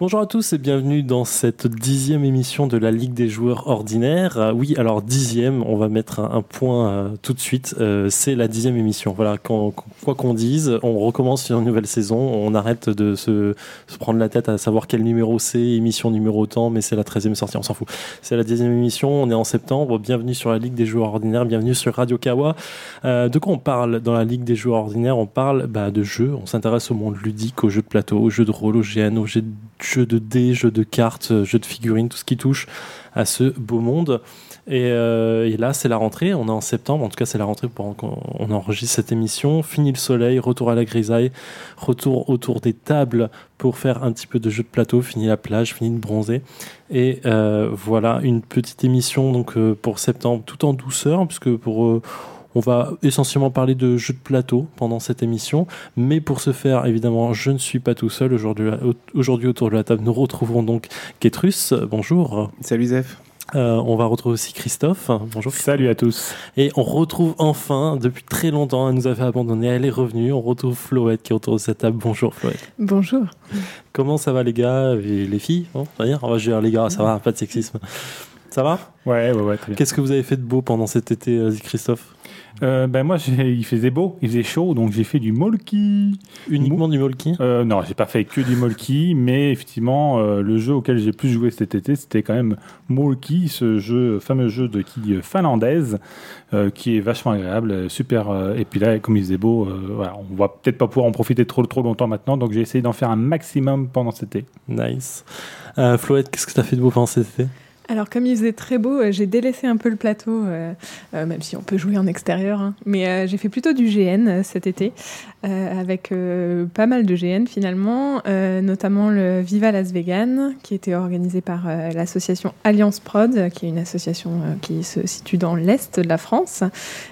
Bonjour à tous et bienvenue dans cette dixième émission de la Ligue des joueurs ordinaires. Euh, oui, alors dixième, on va mettre un, point euh, tout de suite. Euh, c'est la dixième émission. Voilà, quoi qu'on dise, on recommence une nouvelle saison. On arrête de se, prendre la tête à savoir quel numéro c'est, émission numéro temps, mais c'est la treizième sortie, on s'en fout. C'est la dixième émission, on est en septembre. Bienvenue sur la Ligue des joueurs ordinaires, bienvenue sur Radio Kawa. de quoi on parle dans la Ligue des joueurs ordinaires On parle bah, de jeux, on s'intéresse au monde ludique, aux jeux de plateau, aux jeux de rôle, aux GN, aux jeux de jeux de dés, jeux de cartes, euh, jeux de figurines, tout ce qui touche à ce beau monde. Euh, et, là, c'est la rentrée. On est en septembre. En tout cas, c'est la rentrée pour qu'on enregistre cette émission. Fini le soleil, retour à la grisaille, retour autour des tables pour faire un petit peu de jeux de plateau. Fini la plage, fini de bronzer. Et euh, voilà une petite émission pour septembre, tout en douceur, puisque pour on va essentiellement parler de jeux de plateau pendant cette émission, mais pour ce faire, évidemment, je ne suis pas tout seul. Aujourd'hui, autour de la table, nous retrouvons donc Ketrus. Bonjour. Salut Zef. Euh, on va retrouver aussi Christophe. Bonjour. Salut à tous. Et on retrouve enfin, depuis très longtemps, elle nous avait abandonné, elle est revenue. On retrouve Floette qui est autour de cette table. Bonjour Floette. Bonjour. Comment ça va les gars et les filles On va dire, on va dire les gars, ça va, pas de sexisme. Ça va? Ouais, ouais, ouais, très bien. Qu'est-ce que vous avez fait de beau pendant cet été, euh, Christophe? Euh, ben moi, il faisait beau, il faisait chaud, donc j'ai fait du molki. Uniquement du molki? Euh, Non, j'ai pas fait que du molki, mais effectivement, euh, le jeu auquel j'ai plus joué cet été, c'était quand même Molki, ce jeu, fameux jeu de quilles finlandaise, qui est vachement agréable, super. et puis là, comme il faisait beau, voilà, on va peut-être pas pouvoir en profiter trop trop longtemps maintenant, donc j'ai essayé d'en faire un maximum pendant cet été. Nice. Floette, qu'est-ce que tu as fait de beau pendant cet été? Alors, comme il faisait très beau, euh, j'ai délaissé un peu le plateau, euh, euh, même si on peut jouer en extérieur. Hein. Mais j'ai fait plutôt du GN cet été, avec pas mal de GN finalement, notamment le Viva Las Vegan, qui était organisé par l'association Alliance Prod, qui est une association qui se situe dans l'est de la France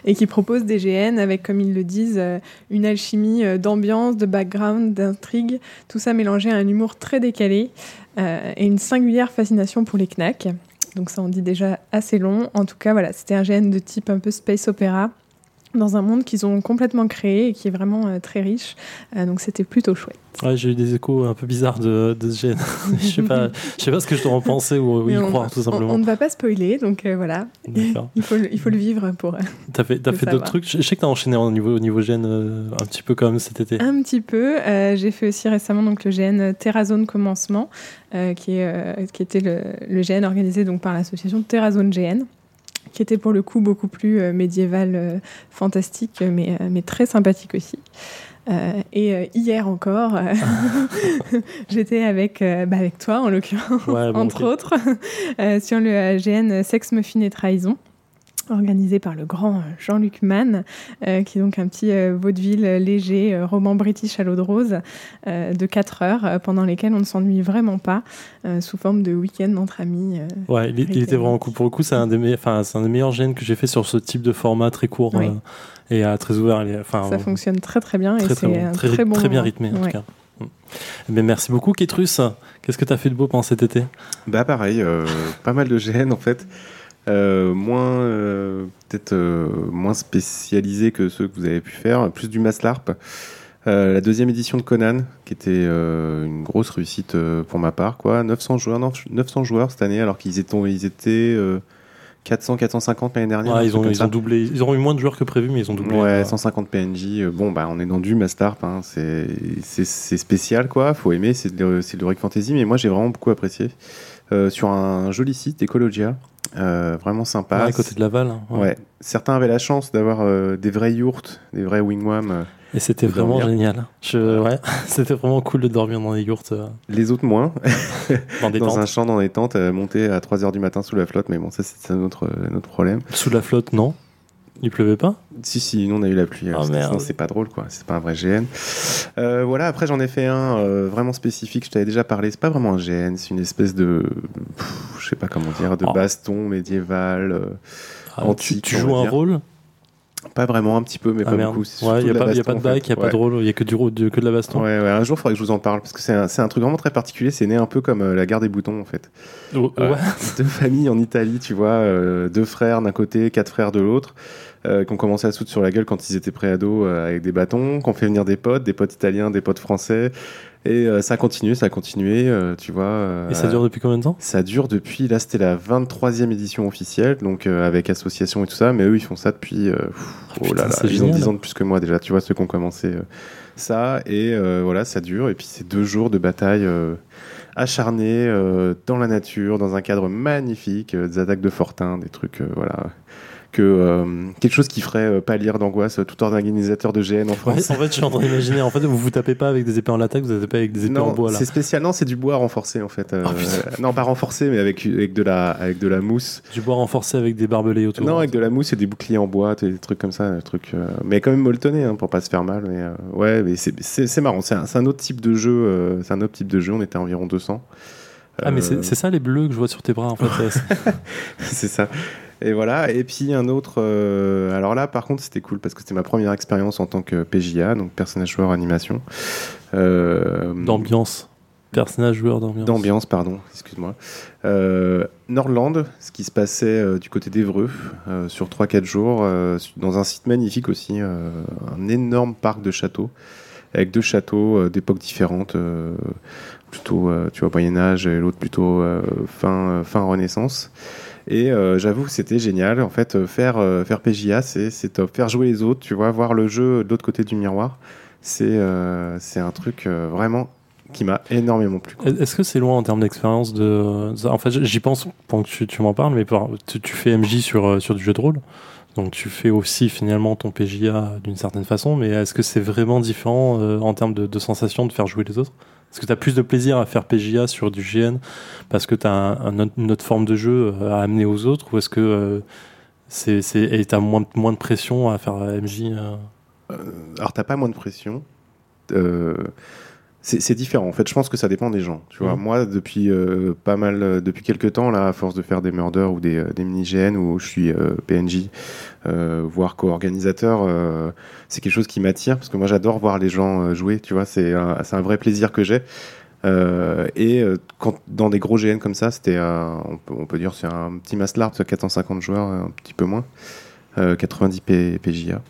et qui propose des GN avec, comme ils le disent, une alchimie d'ambiance, de background, d'intrigue, tout ça mélangé à un humour très décalé et une singulière fascination pour les knacks. Donc ça en dit déjà assez long. En tout cas, voilà, c'était un GN de type un peu space opéra dans un monde qu'ils ont complètement créé et qui est vraiment euh, très riche. Euh, donc c'était plutôt chouette. Ouais, j'ai eu des échos un peu bizarres de, de ce GN. je sais pas, je sais pas ce que je dois en penser ou, y croire tout simplement. On, ne va pas spoiler, donc euh, voilà. il faut, il faut le vivre pour. t'as fait, as fait d'autres trucs? Je sais que t'as enchaîné au niveau, au niveau GN un petit peu comme cet été. Un petit peu. j'ai fait aussi récemment donc le GN Terrazone Commencement, qui, est, qui était le, le, GN organisé donc par l'association Terrazone GN qui était pour le coup beaucoup plus euh, médiéval, euh, fantastique, mais, euh, mais très sympathique aussi. et hier encore, j'étais avec, bah avec toi en l'occurrence, entre autres, sur le GN Sex, Muffin et Trahison organisé par le grand Jean-Luc Mann, qui est donc un petit vaudeville léger, roman british à l'eau de rose, de 4 heures, pendant lesquelles on ne s'ennuie vraiment pas, sous forme de week-end entre amis. ouais, il, était vraiment cool. Pour le coup, c'est un, des meilleurs, un des meilleurs gènes que j'ai fait sur ce type de format très court et très ouvert. Enfin, Ça fonctionne très très bien et c'est un très, bon très bien rythmé en tout cas. Mais merci beaucoup, Ketrus. Qu'est-ce que tu as fait de beau pendant cet été? Bah pareil, pas mal de gènes en fait. Euh, moins euh, peut-être euh, moins spécialisé que ceux que vous avez pu faire, plus du Maslarp. la deuxième édition de Conan, qui était une grosse réussite pour ma part, quoi. 900 joueurs, 900 joueurs cette année, alors qu'ils étaient, ils étaient 400, 450 l'année dernière. ils, ont, ils ont, doublé. Ils auront eu moins de joueurs que prévu, mais ils ont doublé. Ouais, 150 PNJ. Bon, bah, on est dans du Mastarp. Hein. C'est spécial, quoi. Faut aimer. C'est de, de l'Heroic Fantasy, mais moi, j'ai vraiment beaucoup apprécié. sur un joli site, Ecologia, euh, vraiment sympa. à côté de Laval. Hein, ouais. Certains avaient la chance d'avoir euh, des vrais yurts, des vrais wingwam. Euh, et c'était vraiment génial. Je, ouais, c'était vraiment cool de dormir dans des yurts. Les autres moins. dans, des dans un champ, dans des tentes, monter à 3h du matin sous la flotte. Mais bon, ça, c'est un autre, autre problème. Sous la flotte, non il pleuvait pas Si, si, nous on a eu la pluie. Oh, c'est pas drôle, quoi. C'est pas un vrai GN. Euh, voilà, après j'en ai fait un euh, vraiment spécifique. Je t'avais déjà parlé. C'est pas vraiment un GN, c'est une espèce de. je sais pas comment dire, de oh. baston médiéval. Euh, ah, antique, tu, joues un rôle? Pas vraiment, un petit peu, mais ah, pas beaucoup. Il n'y a, a, pas de bac, il n'y a pas de rôle, il n'y a que, du, que de la baston. Ouais, ouais un jour, il faudrait que je vous en parle, parce que c'est un, un, truc vraiment très particulier. C'est né un peu comme la guerre des boutons, en fait. Oh, deux familles en Italie, tu vois, deux frères d'un côté, quatre frères de l'autre euh, qui ont commencé à sauter sur la gueule quand ils étaient préados euh, avec des bâtons, qui ont fait venir des potes, des potes italiens, des potes français, Et euh, ça a continué, ça a continué, euh, tu vois. euh, Et ça dure depuis combien de temps? ça dure depuis, là c'était la 23e édition officielle, donc avec association et tout ça, mais eux ils font ça depuis, pff, oh putain, là là, c'est ils ont génial. 10 ans de plus que moi déjà, tu vois, ceux qui ont commencé ça, et voilà, ça dure, et puis c'est deux jours de bataille acharnée dans la nature, dans un cadre magnifique, des attaques de fortin, des trucs, voilà, que euh, quelque chose qui ferait euh, pâlir d'angoisse tout organisateur de GN en France. En fait, je suis en train d'imaginer. En fait, vous vous tapez pas avec des épées en latex, vous vous tapez avec des épées en bois là. c'est spécial. Non, c'est du bois renforcé en fait. Euh, Oh, non, pas renforcé, mais avec, avec, de la, avec de la mousse. Du bois renforcé avec des barbelés autour. Non, avec de la mousse et des boucliers en bois, des trucs comme ça, des trucs, euh, mais quand même molletonné hein, pour pas se faire mal. Mais ouais, mais c'est- c'est c'est marrant. C'est un, c'est un autre type de jeu. c'est un autre type de jeu. On était à environ 200. Ah, mais c'est c'est ça les bleus que je vois sur tes bras en fait. c'est ça. Et voilà. Et puis un autre. euh, alors là, par contre, c'était cool parce que c'était ma première expérience en tant que PJA, donc personnage joueur animation. Euh, D'ambiance. Personnage joueur d'ambiance. D'ambiance, pardon, excuse-moi. Euh, Nordland, ce qui se passait euh, du côté d'Evreux, sur 3-4 jours, dans un site magnifique aussi, un énorme parc de châteaux, avec deux châteaux d'époques différentes, plutôt, euh, tu vois, Moyen-Âge, et l'autre plutôt euh, fin, euh, fin Renaissance. Et euh, j'avoue que c'était génial. En fait, euh, faire, euh, faire PJA, c'est top. Faire jouer les autres, tu vois, voir le jeu de l'autre côté du miroir, c'est un truc vraiment qui m'a énormément plu. Est-ce que c'est loin en termes d'expérience de... En fait, j'y pense pendant que tu, m'en parles, mais tu, fais MJ sur, du jeu de rôle. Donc tu fais aussi finalement ton PJA d'une certaine façon, mais est-ce que c'est vraiment différent en termes de, de sensation de faire jouer les autres? Est-ce que tu as plus de plaisir à faire PJA sur du GN parce que tu as un, un autre- une autre forme de jeu euh, à amener aux autres ou est-ce que euh, c'est c'est et t'as moins, moins de pression à faire euh, MJ euh, alors t'as pas moins de pression. Euh, c'est c'est différent. En fait, je pense que ça dépend des gens. Tu vois, Mhm. moi, depuis pas mal, depuis quelques temps, là, à force de faire des murders ou des, euh, des mini GN où je suis PNJ, voire co-organisateur, c'est quelque chose qui m'attire parce que moi, j'adore voir les gens euh, jouer. Tu vois, c'est un, un vrai plaisir que j'ai. Euh, et euh, quand dans des gros GN comme ça, c'était, euh, on, peut, on peut dire, c'est un petit c'est 450 joueurs, un petit peu moins, euh, 90 P- PJA.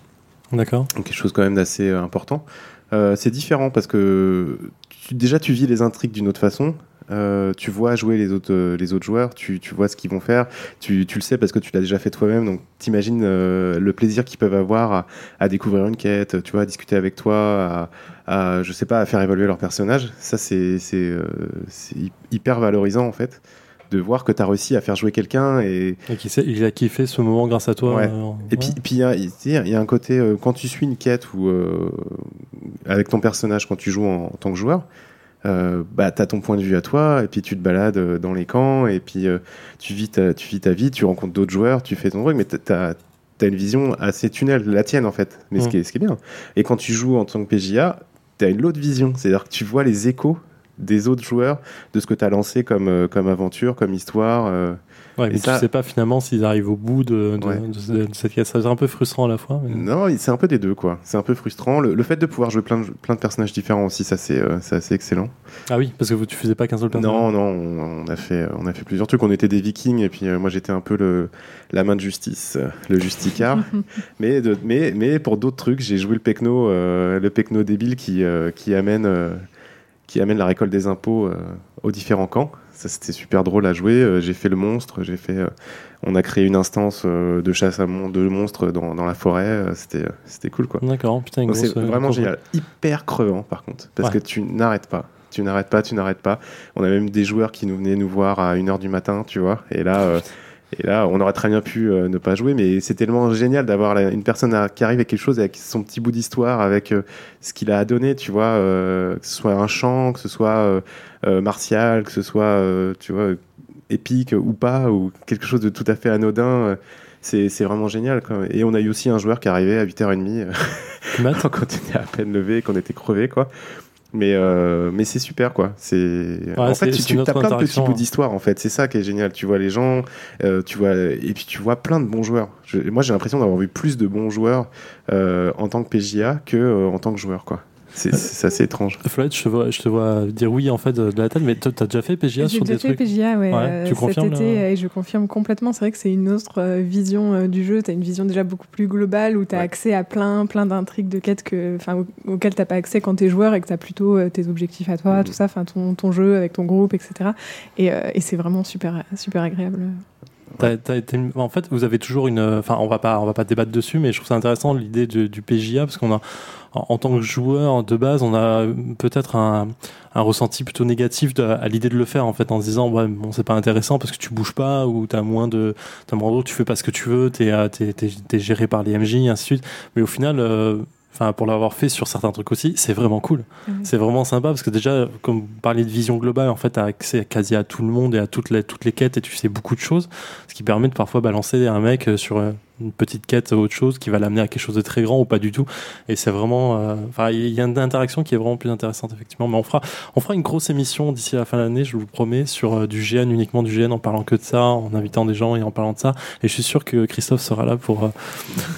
D'accord Donc quelque chose quand même d'assez important. C'est différent parce que tu- déjà tu vis les intrigues d'une autre façon. Euh, tu vois jouer les autres, euh, les autres joueurs, tu, tu vois ce qu'ils vont faire, tu, tu le sais parce que tu l'as déjà fait toi-même, donc t'imagines euh, le plaisir qu'ils peuvent avoir à, à découvrir une quête, tu vois, à discuter avec toi, à, à, je sais pas, à faire évoluer leur personnage. Ça, c'est c'est, c'est hy- hyper valorisant en fait, de voir que tu as réussi à faire jouer quelqu'un et, Et qui sait- il a kiffé ce moment grâce à toi Ouais. euh, et puis, puis il y a, y a- il y a un côté, euh, quand tu suis une quête ou euh, avec ton personnage, quand tu joues en, en tant que joueur, euh, bah, tu as ton point de vue à toi, et puis tu te balades euh, dans les camps, et puis euh, tu, vis ta, tu vis ta vie, tu rencontres d'autres joueurs, tu fais ton truc, mais tu as, une vision assez tunnel, la tienne en fait, mais ce, Mm. qui est, ce qui est bien. Et quand tu joues en tant que PJA, tu as une autre vision, c'est-à-dire que tu vois les échos des autres joueurs, de ce que tu as lancé comme, euh, comme aventure, comme histoire. euh, Ouais, Et mais ça- tu sais pas finalement s'ils arrivent au bout de, de, Ouais. de- de cette quête. Ça c'est un peu frustrant à la fois. mais- Non, c'est un peu des deux, quoi. C'est un peu frustrant. Le, le fait de pouvoir jouer plein de, plein de personnages différents aussi, ça, c'est euh, c'est assez excellent. Ah oui, parce que vous, tu faisais pas qu'un seul personnage. Non, non, on, on a fait, on a fait plusieurs trucs. On était des vikings, et puis euh, moi, j'étais un peu le, la main de justice, euh, le justicard. mais, mais, mais pour d'autres trucs, j'ai joué le pecno, euh, le pecno débile qui, euh, qui, amène, euh, qui amène la récolte des impôts euh, aux différents camps. Ça, c'était super drôle à jouer. Euh, j'ai fait le monstre, j'ai fait... euh, on a créé une instance de chasse à mon, de monstres dans, dans la forêt. C'était c'était cool, quoi. D'accord, putain, une Donc grosse. c'est vraiment génial. Hyper crevant par contre, parce Ouais. que tu n'arrêtes pas. Tu n'arrêtes pas, tu n'arrêtes pas. On a même des joueurs qui nous venaient nous voir à 1h du matin, tu vois. Et là, euh, et là on aurait très bien pu euh, ne pas jouer, mais c'est tellement génial d'avoir une personne à- qui arrive avec quelque chose, avec son petit bout d'histoire, avec euh, ce qu'il a à donner, tu vois. euh, que ce soit un chant, que ce soit martial, que ce soit, tu vois, épique ou pas, ou quelque chose de tout à fait anodin. c'est vraiment génial. Quoi. Et on a eu aussi un joueur qui arrivait à 8h30 euh, Matt quand on était à peine levé et qu'on était crevé quoi. Mais, euh, mais c'est super quoi. C'est en fait tu, as plein de petits bouts d'histoire en fait. C'est ça qui est génial. Tu vois les gens, euh, tu vois et puis tu vois plein de bons joueurs. Je- moi j'ai l'impression d'avoir vu plus de bons joueurs euh, en tant que PJA que euh, en tant que joueur quoi. C'est c'est assez étrange. Floyd, je te vois, je te vois dire oui en fait de la tête, mais toi, t'as déjà fait PGA J'ai sur déjà des fait trucs PGA ouais, Ouais, euh, tu cet été là et je confirme complètement. C'est vrai que c'est une autre euh, vision euh, du jeu. Tu as une vision déjà beaucoup plus globale où tu as Ouais. accès à plein, plein d'intrigues de quêtes que, enfin, auxquelles tu pas accès quand tu es joueur et que tu as plutôt euh, tes objectifs à toi, Mhm. tout ça, enfin, ton, ton jeu avec ton groupe, etc. Et, euh, et c'est vraiment super, super agréable. T'as- t'as été- en fait, vous avez toujours une. Enfin, on va pas, on va pas débattre dessus, mais je trouve ça intéressant l'idée du, du PJA parce qu'on a, en, en tant que joueur de base, on a peut-être un, un ressenti plutôt négatif de- à l'idée de le faire en fait, en se disant ouais, bon, c'est pas intéressant parce que tu bouges pas ou t'as moins de, t'as moins de, tu fais pas ce que tu veux, t'es, euh, t'es, t'es, t'es géré par les MJ, et ainsi de suite. Mais au final. euh, Enfin, pour l'avoir fait sur certains trucs aussi, c'est vraiment cool. Mhm. C'est vraiment sympa parce que déjà, comme vous parliez de vision globale, en fait, tu as accès quasi à tout le monde et à toutes les, toutes les quêtes et tu sais beaucoup de choses. Ce qui permet de parfois balancer un mec euh, sur euh, une petite quête, autre chose, qui va l'amener à quelque chose de très grand ou pas du tout. Et c'est vraiment. euh, Enfin, il y a une interaction qui est vraiment plus intéressante, effectivement. Mais on fera, on fera une grosse émission d'ici la fin de l'année, je vous promets, sur euh, du GN, uniquement du GN, en parlant que de ça, en invitant des gens et en parlant de ça. Et je suis sûr que Christophe sera là pour, euh,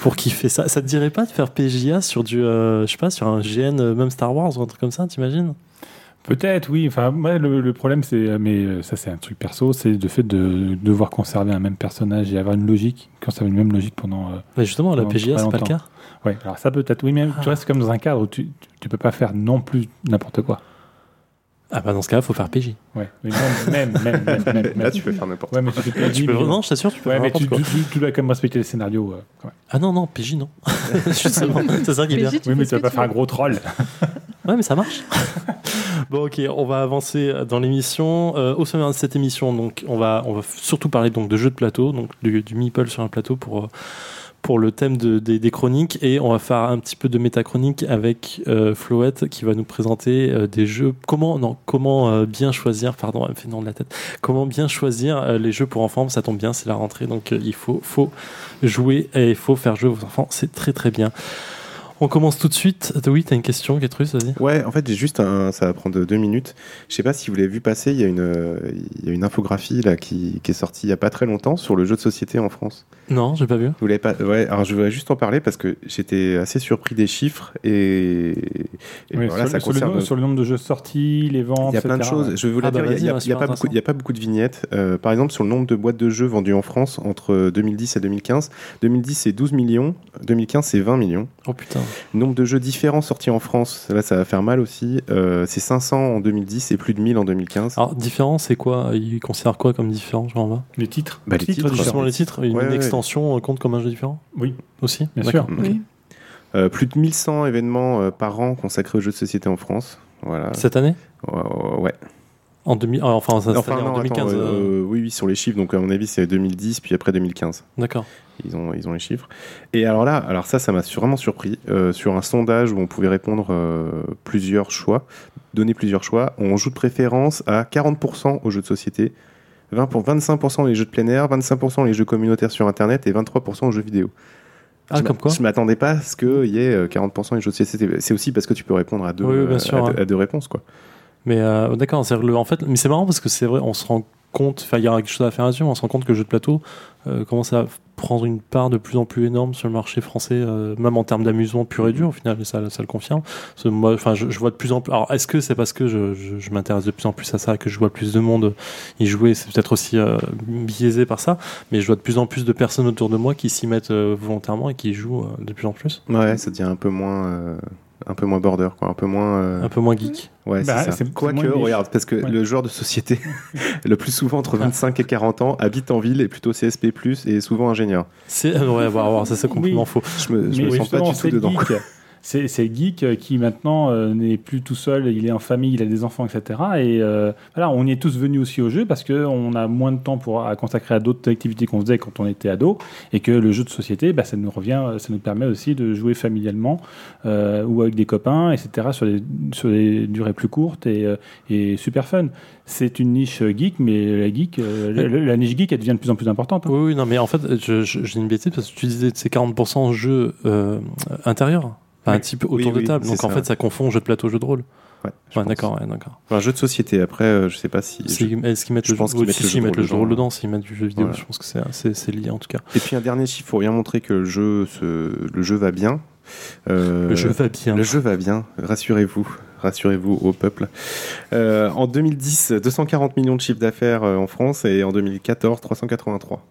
pour kiffer ça. Ça te dirait pas de faire PJA sur du. euh, je sais pas, sur un GN, même Star Wars ou un truc comme ça, t'imagines? Peut-être, oui. Enfin, moi, le, le problème, c'est, mais euh, ça, c'est un truc perso, c'est le fait de devoir conserver un même personnage et avoir une logique, conserver une même logique pendant. euh, Mais justement, la Pendant très c'est pas le cas? Ouais, alors ça peut-être, oui, mais tu c'est comme dans un cadre où tu, tu, tu peux pas faire non plus n'importe quoi. Ah bah dans ce cas-là, faut faire PJ. Ouais, mais même, même, même, même, même, Là, tu peux faire n'importe Ouais, mais tu peux, Tu peux non, je t'assure, tu peux Ouais, faire mais n'importe tu, quoi. tu, tu- tu dois quand même respecter les scénarios. euh, quand même. Ah non, non, PJ, non. Justement, c'est ça qui est bien. Oui, mais tu vas pas faire un gros troll. Ouais, mais ça marche. bon, ok, on va avancer dans l'émission. Euh, au sommaire de cette émission, donc, on va, on va surtout parler donc de jeux de plateau, donc du, du meeple sur un plateau pour euh, pour le thème de- des, chroniques et on va faire un petit peu de métachronique avec euh, Floette qui va nous présenter euh, des jeux. Comment non comment euh, bien choisir pardon elle me fait non de la tête. Comment bien choisir les jeux pour enfants. Ça tombe bien c'est la rentrée donc il faut faut jouer et il faut faire jouer vos enfants. C'est très très bien on commence tout de suite oui t'as une question Getrus vas-y Ouais, en fait, j'ai juste un. Ça va prendre deux minutes. Je sais pas si vous l'avez vu passer. Il y a une, il y a une infographie là qui, qui est sortie il y a pas très longtemps sur le jeu de société en France. non j'ai pas vu Vous l'avez pas Ouais. Alors, je voudrais juste en parler parce que j'étais assez surpris des chiffres et. et Oui, voilà, sur, ça sur le, concerne. no- sur le nombre de jeux sortis, les ventes, Il y a plein de etc., choses. Je la Ah bah dire. Il y a- vas-y, il y a, ouais, pas super beaucoup. Il y a pas beaucoup de vignettes. Euh, par exemple, sur le nombre de boîtes de jeux vendues en France entre 2010 et 2015. 2010 c'est 12 millions. 2015 c'est 20 millions. oh putain Nombre de jeux différents sortis en France. Là, ça va faire mal aussi. Euh, c'est 500 en 2010 et plus de 1000 en 2015. alors différent c'est quoi? Ils considèrent quoi comme différent je vais? Les titres. Bah, les titres, justement les titres une Ouais, ouais. extension euh, compte comme un jeu différent? Oui, aussi? Bien D'accord. sûr. Euh, plus de 1100 événements par an consacrés aux jeux de société en France. Voilà. cette année? Ouais. En 2000 ah, enfin ça Enfin, non, en 2015 attends, euh, euh, oui, oui, sur les chiffres. Donc, à mon avis, c'est 2010, puis après 2015. d'accord Ils ont, ils ont les chiffres. Et alors là, alors ça, ça m'a vraiment surpris. Euh, sur un sondage où on pouvait répondre euh, plusieurs choix, donner plusieurs choix, on joue de préférence à 40% aux jeux de société, 20 pour 25% les jeux de plein air, 25% les jeux communautaires sur Internet et 23% aux jeux vidéo. ah je comme quoi Je m'attendais pas à ce qu'il y ait euh, 40% les jeux de société. C'est aussi parce que tu peux répondre à deux, Oui, oui, bien euh, sûr, à, ouais. deux- à deux réponses. Quoi. Mais euh, d'accord, en fait, mais c'est marrant parce que c'est vrai, on se rend compte, il y a quelque chose à faire là-dessus, on se rend compte que le jeu de plateau euh, commence à prendre une part de plus en plus énorme sur le marché français, euh, même en termes d'amusement pur et dur au final, ça, le confirme. Moi, enfin, je, vois de plus en plus. Alors, est-ce que c'est parce que je, m'intéresse de plus en plus à ça, que je vois plus de monde y jouer, c'est peut-être aussi biaisé par ça, mais je vois de plus en plus de personnes autour de moi qui s'y mettent volontairement et qui y jouent de plus en plus, Ouais, ça devient un peu moins, un peu moins border, quoi, un peu moins. euh, un peu moins geek. Ouais, Bah, c'est ça. Quoique, regarde, parce que Ouais. le joueur de société, le plus souvent entre 25 et 40 ans, habite en ville et plutôt CSP+, et souvent ingénieur. C'est ouais, bah, alors, ça c'est complètement Oui. faux. Je me, je me sens pas du tout dedans. C'est geek qui maintenant euh, n'est plus tout seul, il est en famille, il a des enfants, etc. Et euh, voilà, on y est tous venus aussi au jeu parce qu'on a moins de temps pour, à consacrer à d'autres activités qu'on faisait quand on était ado et que le jeu de société, bah, ça nous revient, ça nous permet aussi de jouer familialement euh, ou avec des copains, etc. sur des, durées plus courtes et, super fun. C'est une niche geek, mais la niche geek, elle devient de plus en plus importante. hein. Oui, oui, non, mais en fait, je- j'ai une bêtise parce que tu disais que c'est 40% jeux euh, enfin, un type autour Oui, de table. Donc en ça. fait, ça confond jeu de plateau, jeu de rôle. Ouais, Ouais, d'accord, ouais, d'accord. Un jeu de société, après, euh, je sais pas si... Est-ce qu'ils mettent je le pense jeu qu'ils oui, mettent si, le si, jeu ils de mettent le rôle jeu de rôle dedans. s'ils mettent du jeu vidéo, Voilà. je pense que c'est- lié en tout cas. Et puis un dernier chiffre pour bien montrer que le jeu, le jeu va bien. Euh, Le jeu va bien. Le jeu va bien, rassurez-vous. Rassurez-vous au peuple. Euh, en 2010, 240 millions de chiffre d'affaires euh, en France et en 2014, 383.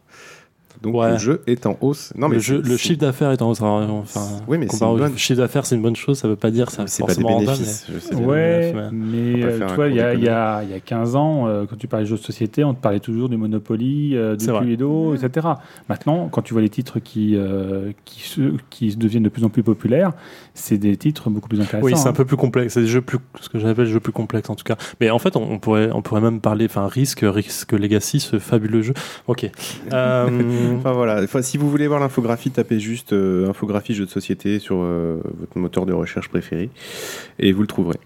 Donc Ouais. le jeu est en hausse. Non, mais le, jeu- chiffre d'affaires est en hausse. Enfin, Oui, mais c'est bonne- chiffre d'affaires, c'est une bonne chose. Ça veut pas dire que c'est pas des rentable. bénéfices. je sais bien. Ouais, mais- euh, tu un vois, il y, a- cours il y a il y a 15 ans, euh, quand tu parlais de jeux de société, on te parlait toujours du Monopoly, euh, du. Cluedo, etc. Maintenant, quand tu vois les titres qui, euh, qui, se, qui deviennent de plus en plus populaires, c'est des titres beaucoup plus intéressants. Oui, c'est un hein. peu plus complexe. C'est des jeux plus, ce que j'appelle jeux plus complexes en tout cas. Mais en fait, on, on pourrait, on pourrait même parler, enfin, Risk, Risk Legacy, ce fabuleux jeu. Ok. Euh, Enfin voilà, Enfin, si vous voulez voir l'infographie, tapez juste euh, infographie jeu de société sur euh, votre moteur de recherche préféré et vous le trouverez.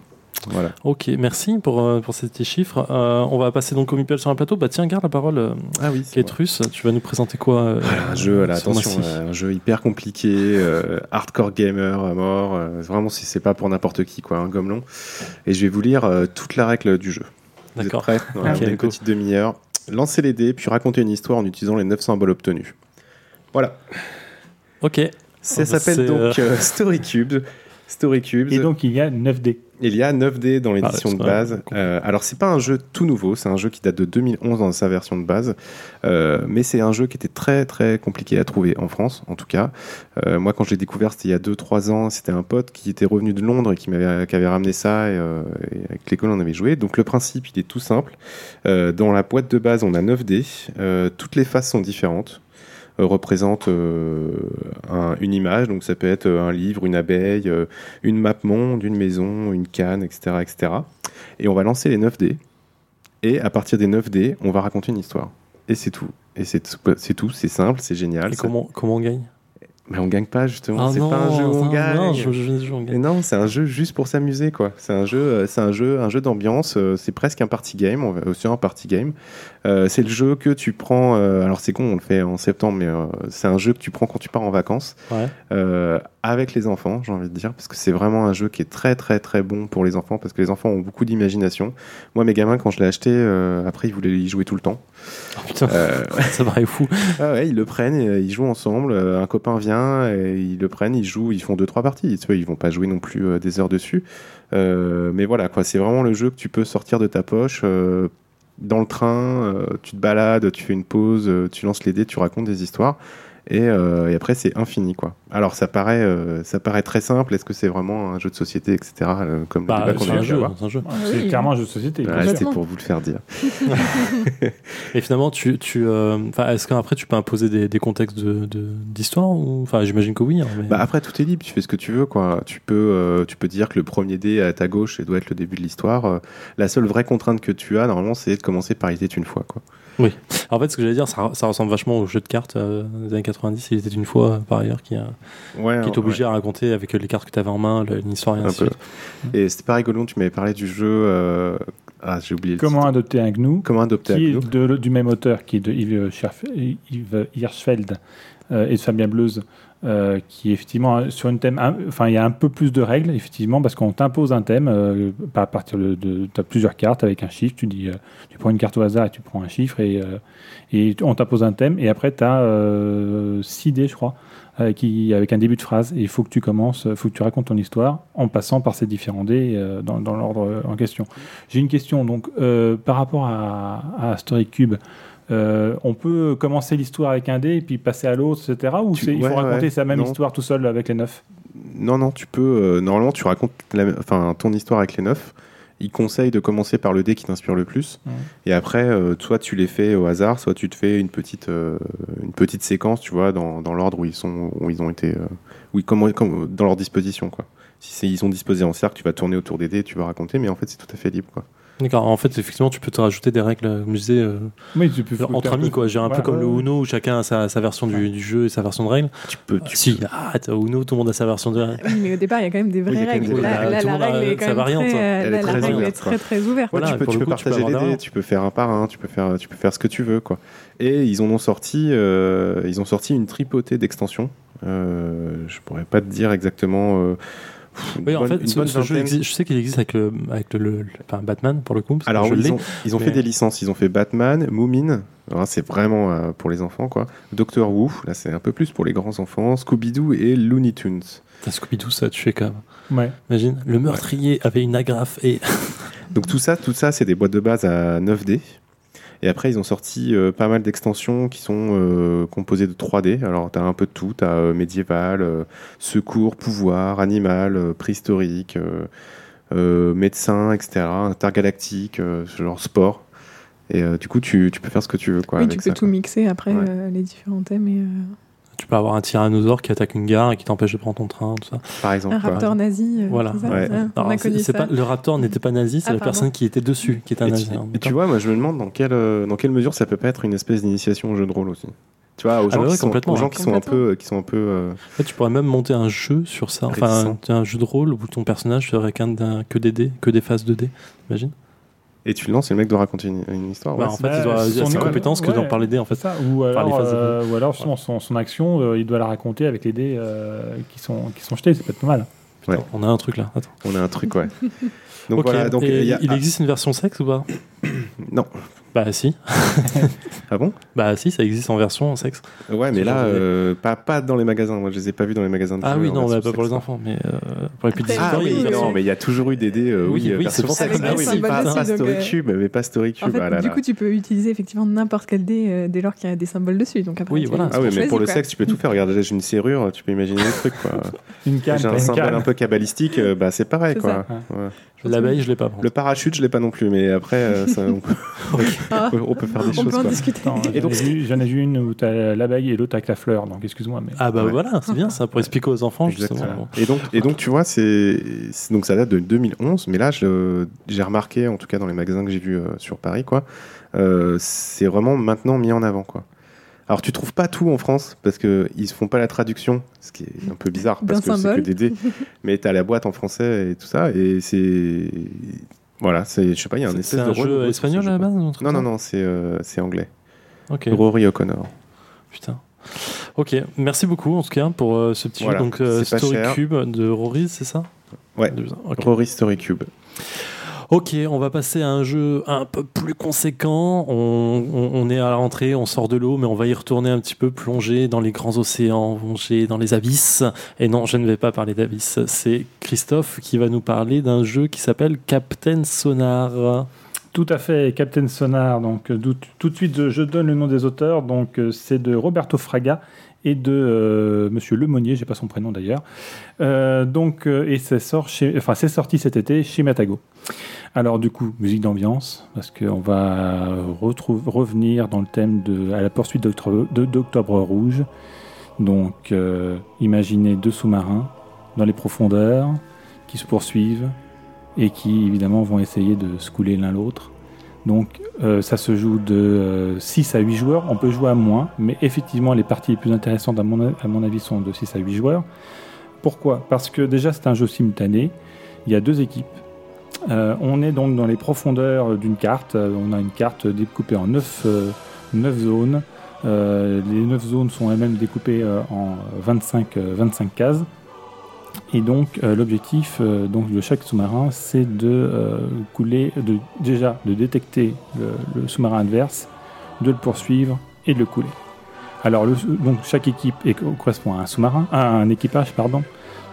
Voilà. ok, merci pour, euh, pour ces petits chiffres. Euh, on va passer donc au Mipel sur un plateau. Bah tiens, garde la parole, euh, Ah oui, c'est Ketrus. Tu vas nous présenter quoi euh, Voilà, un jeu, là, attention, euh, un jeu hyper compliqué, euh, hardcore gamer à mort. euh, vraiment, si c'est pas pour n'importe qui, quoi, un gomelon. Et je vais vous lire euh, toute la règle du jeu. D'accord. prêts? Voilà, Ok, vous avez une petite demi-heure. Lancez les dés, puis racontez une histoire en utilisant les 900 symboles obtenus. Voilà. Ok. Ça Oh, bah, s'appelle donc euh, Story Cubes. Story Cubes. Et donc, il y a 9D. Il y a 9 dés dans l'édition Ah, de c'est base. Euh, alors c'est pas un jeu tout nouveau, c'est un jeu qui date de 2011 dans sa version de base, Euh, mais c'est un jeu qui était très très compliqué à trouver en France, en tout cas. Euh, moi quand je l'ai découvert, c'était il y a 2-3 ans, c'était un pote qui était revenu de Londres et qui m'avait qui avait ramené ça et, euh, et avec l'école on avait joué. Donc le principe il est tout simple. Dans la boîte de base on a 9 dés, Euh, toutes les faces sont différentes. Euh, représentent euh, un- une image, donc ça peut être euh, un livre, une abeille, une map monde, une maison, une canne, etc., etc. Et on va lancer les 9 dés. Et à partir des 9 dés, on va raconter une histoire. Et c'est tout. Et c'est tout, c'est tout, c'est simple, c'est génial. Et comment, comment on gagne? Mais on gagne pas justement. Ah c'est pas un jeu où on gagne. non, je- je- je- on Et gagne. non, c'est un jeu juste pour s'amuser quoi. C'est un jeu, euh, c'est un jeu, un jeu d'ambiance. euh, C'est presque un party game. On va aussi un party game. Euh, c'est le jeu que tu prends. euh, alors c'est con, on le fait en septembre, mais euh, c'est un jeu que tu prends quand tu pars en vacances Ouais. Avec les enfants, j'ai envie de dire, parce que c'est vraiment un jeu qui est très très très bon pour les enfants, parce que les enfants ont beaucoup d'imagination. Moi, mes gamins, quand je l'ai acheté, euh, après ils voulaient y jouer tout le temps. Oh, putain, Euh, ça paraît fou. ah ouais, ils le prennent, et, euh, ils jouent ensemble. euh, un copain vient, et ils le prennent, ils jouent, ils font deux trois parties. Tu vois, ils vont pas jouer non plus des heures dessus. Mais voilà, quoi, c'est vraiment le jeu que tu peux sortir de ta poche. dans le train, euh, tu te balades, tu fais une pause, euh, tu lances les dés, tu racontes des histoires. Et, euh, et après, c'est infini, quoi. Alors, ça paraît, euh, ça paraît très simple. Est-ce que c'est vraiment un jeu de société, etc. euh, Comme Bah, c'est a un jeu. avoir. c'est un jeu. c'est oui. clairement un jeu de société. Sûr. C'était pour vous le faire dire. Et finalement, tu, tu, euh, enfin, est-ce qu'après tu peux imposer des, des contextes de, de- d'histoire ou, enfin, j'imagine que oui. hein, mais... Bah après tout est libre, tu fais ce que tu veux quoi. Tu peux, euh, tu peux dire que le premier dé à ta gauche et doit être le début de l'histoire. La seule vraie contrainte que tu as normalement, c'est de commencer par il était une fois quoi. En fait, ce que j'allais dire, ça, ça ressemble vachement au jeu de cartes euh, des années 90. Il était une fois, euh, par ailleurs, qui, a- Ouais. qui est obligé à raconter avec les cartes que tu avais en main, le- une histoire et Un ainsi peu. de suite. Et c'était pas rigolo. Tu m'avais parlé du jeu. euh, Ah j'ai oublié. le Comment titre. adopter un gnou Comment adopter qui un de- du même auteur, qui est de Yves, Hirschfeld euh, et de Fabien Bleuze, euh, qui effectivement sur une thème. Enfin, il y a un peu plus de règles, effectivement, parce qu'on t'impose un thème euh, à partir de. de as plusieurs cartes avec un chiffre. Tu dis, euh, tu prends une carte au hasard et tu prends un chiffre et, euh, et on t'impose un thème. Et après, tu as 6 dés, je crois. avec un début de phrase, et il faut que tu commences, faut que tu racontes ton histoire en passant par ces différents dés dans, l'ordre en question. J'ai une question, donc, par rapport à Story Cube, euh, on peut commencer l'histoire avec un dé et puis passer à l'autre, etc. Ou Tu- il ouais, faut raconter ouais. sa même Non. histoire tout seul avec les neuf? Non non, tu peux. euh, normalement, tu racontes la- enfin ton histoire avec les neuf. Il conseille de commencer par le dé qui t'inspire le plus. Et après, euh, soit tu les fais au hasard, soit tu te fais une petite, une petite séquence, tu vois, dans, dans l'ordre où ils sont, où ils ont été, euh, oui, comment, comme, dans leur disposition, quoi. Si ils sont disposés en cercle, tu vas tourner autour des dés, tu vas raconter, mais en fait, c'est tout à fait libre, quoi. D'accord. En fait, effectivement, tu peux te rajouter des règles, comme je disais, euh, Oui, tu peux entre amis, quoi. J'ai un peu comme ouais, le. Uno où chacun a sa, sa version du, du jeu et sa version de règles. Tu peux, tu si, arrête, au Uno, tout le monde a sa version de règles. Oui, mais au départ, il y a quand même des vraies règles. Là, la Tout le monde a règle est quand sa même variante. très, euh, Elle est la très règle est ouverte, très ouverte. Voilà, tu peux, pour tu le peux coup, tu peux partager des dés, tu peux faire un par un, tu peux faire, tu peux faire ce que tu veux, quoi. Et ils en ont sorti, euh, ils ont sorti une tripotée d'extensions. Je pourrais pas te dire exactement. Oui, en fait, une ce, bonne ce jeu vingtaine. existe- je sais qu'il existe avec le, avec le, le- enfin, Batman pour le coup. parce que Alors je oui, l'ai. ils ont, ils ont mais- fait des licences. Ils ont fait Batman, Moomin. Alors, C'est vraiment euh, pour les enfants, quoi. Doctor Who, là c'est un peu plus pour les grands enfants. Scooby-Doo et Looney Tunes. Scooby-Doo, ça a tué quand même. Ouais. Imagine, le meurtrier avait une agrafe et. Donc tout ça, tout ça, c'est des boîtes de base à 9D. Et après, ils ont sorti euh, pas mal d'extensions qui sont euh, composées de 3D. Alors, tu as un peu de tout. Tu as médiéval, euh, secours, pouvoir, animal, préhistorique, médecin, etc. Intergalactique, genre sport. Et du coup, tu, tu peux faire ce que tu veux. Quoi, oui, avec tu peux ça, tout quoi. mixer après Ouais. les différents thèmes. Et, Tu peux avoir un tyrannosaure qui attaque une gare et qui t'empêche de prendre ton train, tout ça. Par exemple. un quoi. raptor nazi. euh, Voilà. ça, Ouais. ça, on Alors, a c'est- connu c'est ça. pas, le raptor n'était pas nazi, c'est Ah, la pardon. personne qui était dessus qui était un Et nazi. tu, hein, et tu vois, moi, je me demande dans quelle, euh, dans quelle mesure ça peut pas être une espèce d'initiation au jeu de rôle aussi. Tu vois, aux gens, bah ouais, qui, sont, aux gens qui sont un peu, qui sont un peu euh, En fait, tu pourrais même monter un jeu sur ça, enfin un, un jeu de rôle où ton personnage serait qu'un que des dés, que des phases de dés, imagine et tu le lances et le mec doit raconter une, une histoire. Bah, ouais, en fait, il doit il a son- ses compétences que ouais. d'en parler dés en fait. ça. Ou les alors, phases de euh, ou alors justement, son, son action, euh, il doit la raconter avec les dés euh, qui, sont, qui sont jetés. C'est pas mal. Ouais. On a un truc là. Attends. On a un truc, ouais. Donc voilà, donc et il y a- il existe une version sexe ou pas? Non. Bah si. Ah bon? Bah si, ça existe en version sexe. Ouais, mais là, de- euh, pas, pas dans les magasins. Moi, je les ai pas vus dans les magasins de Ah oui, en non, bah, pas pour les enfants, mais euh, pour les petits Après, Ah histoires, il y a oui, non, mais il y a toujours eu des dés. euh, Oui, oui, oui, c'est pour ça sexe. que- Ah oui, pas, pas donc, Story euh, Cube, mais pas Story En fait, ah là du coup, tu peux utiliser effectivement n'importe quel dé euh, dès lors qu'il y a des symboles dessus. Donc après, Oui, voilà. tu Ah oui, mais pour le sexe, tu peux tout faire. Regarde, j'ai une serrure, tu peux imaginer des trucs, quoi. Une canne, J'ai un symbole un peu cabalistique, bah c'est pareil, quoi. L'abeille, je l'ai pas. Le parachute, je l'ai pas non plus, mais après, ça, Ah, on peut- faire des on choses, peut en quoi. discuter. Attends, Et donc- J'en ai vu- une où t'as l'abeille et l'autre avec la fleur. Donc excuse-moi, mais. Ah bah Ouais. voilà, c'est bien ça pour expliquer aux enfants justement. Exactement. Et donc, et donc, tu vois, c'est donc ça date de 2011, mais là, j'ai remarqué, en tout cas dans les magasins que j'ai vus euh, sur Paris, quoi, euh, c'est vraiment maintenant mis en avant, quoi. Alors, tu trouves pas tout en France parce que ils font pas la traduction, ce qui est un peu bizarre parce que c'est que des dés, mais t'as la boîte en français et tout ça, et c'est voilà, c'est je sais pas, il y a un espèce de un jeu espagnol à la base Non, non, non, c'est euh, c'est anglais. Ok. Rory O'Connor. Putain. Ok, merci beaucoup en tout cas pour euh, ce petit Voilà, jeu. Donc euh, Story. Cube de Rory, c'est ça? Ouais. Rory Story Cube. Ok, on va passer à un jeu un peu plus conséquent. On, est à la rentrée, on sort de l'eau, mais on va y retourner un petit peu, plonger dans les grands océans, plonger dans les abysses. Et non, je ne vais pas parler d'abysses. C'est Christophe qui va nous parler d'un jeu qui s'appelle Captain Sonar. Tout à fait, Captain Sonar. Donc, tout, de suite, je, je donne le nom des auteurs. Donc, euh, c'est de Roberto Fraga et de euh, Monsieur Lemonnier, j'ai pas son prénom d'ailleurs. Euh, donc, euh, et c'est sort enfin, c'est sorti cet été chez Matago. Alors, du coup, musique d'ambiance, parce qu'on va revenir dans le thème de à la poursuite d'Octobre Rouge. Donc, euh, imaginez deux sous-marins dans les profondeurs qui se poursuivent et qui évidemment vont essayer de se couler l'un l'autre. Donc euh, ça se joue de 6 à 8 joueurs, on peut jouer à moins, mais effectivement les parties les plus intéressantes à mon, avis sont de 6 à 8 joueurs. Pourquoi? Parce que déjà c'est un jeu simultané, il y a deux équipes. Euh, on est donc dans les profondeurs d'une carte, Euh, on a une carte découpée en 9, zones. Euh, les 9 zones sont elles-mêmes découpées euh, en 25, euh, 25 cases. Et donc euh, l'objectif euh, donc de chaque sous-marin, c'est de euh, couler, de, déjà de détecter le, sous-marin adverse, de le poursuivre et de le couler. Alors donc chaque équipe correspond à un sous-marin, à un équipage pardon.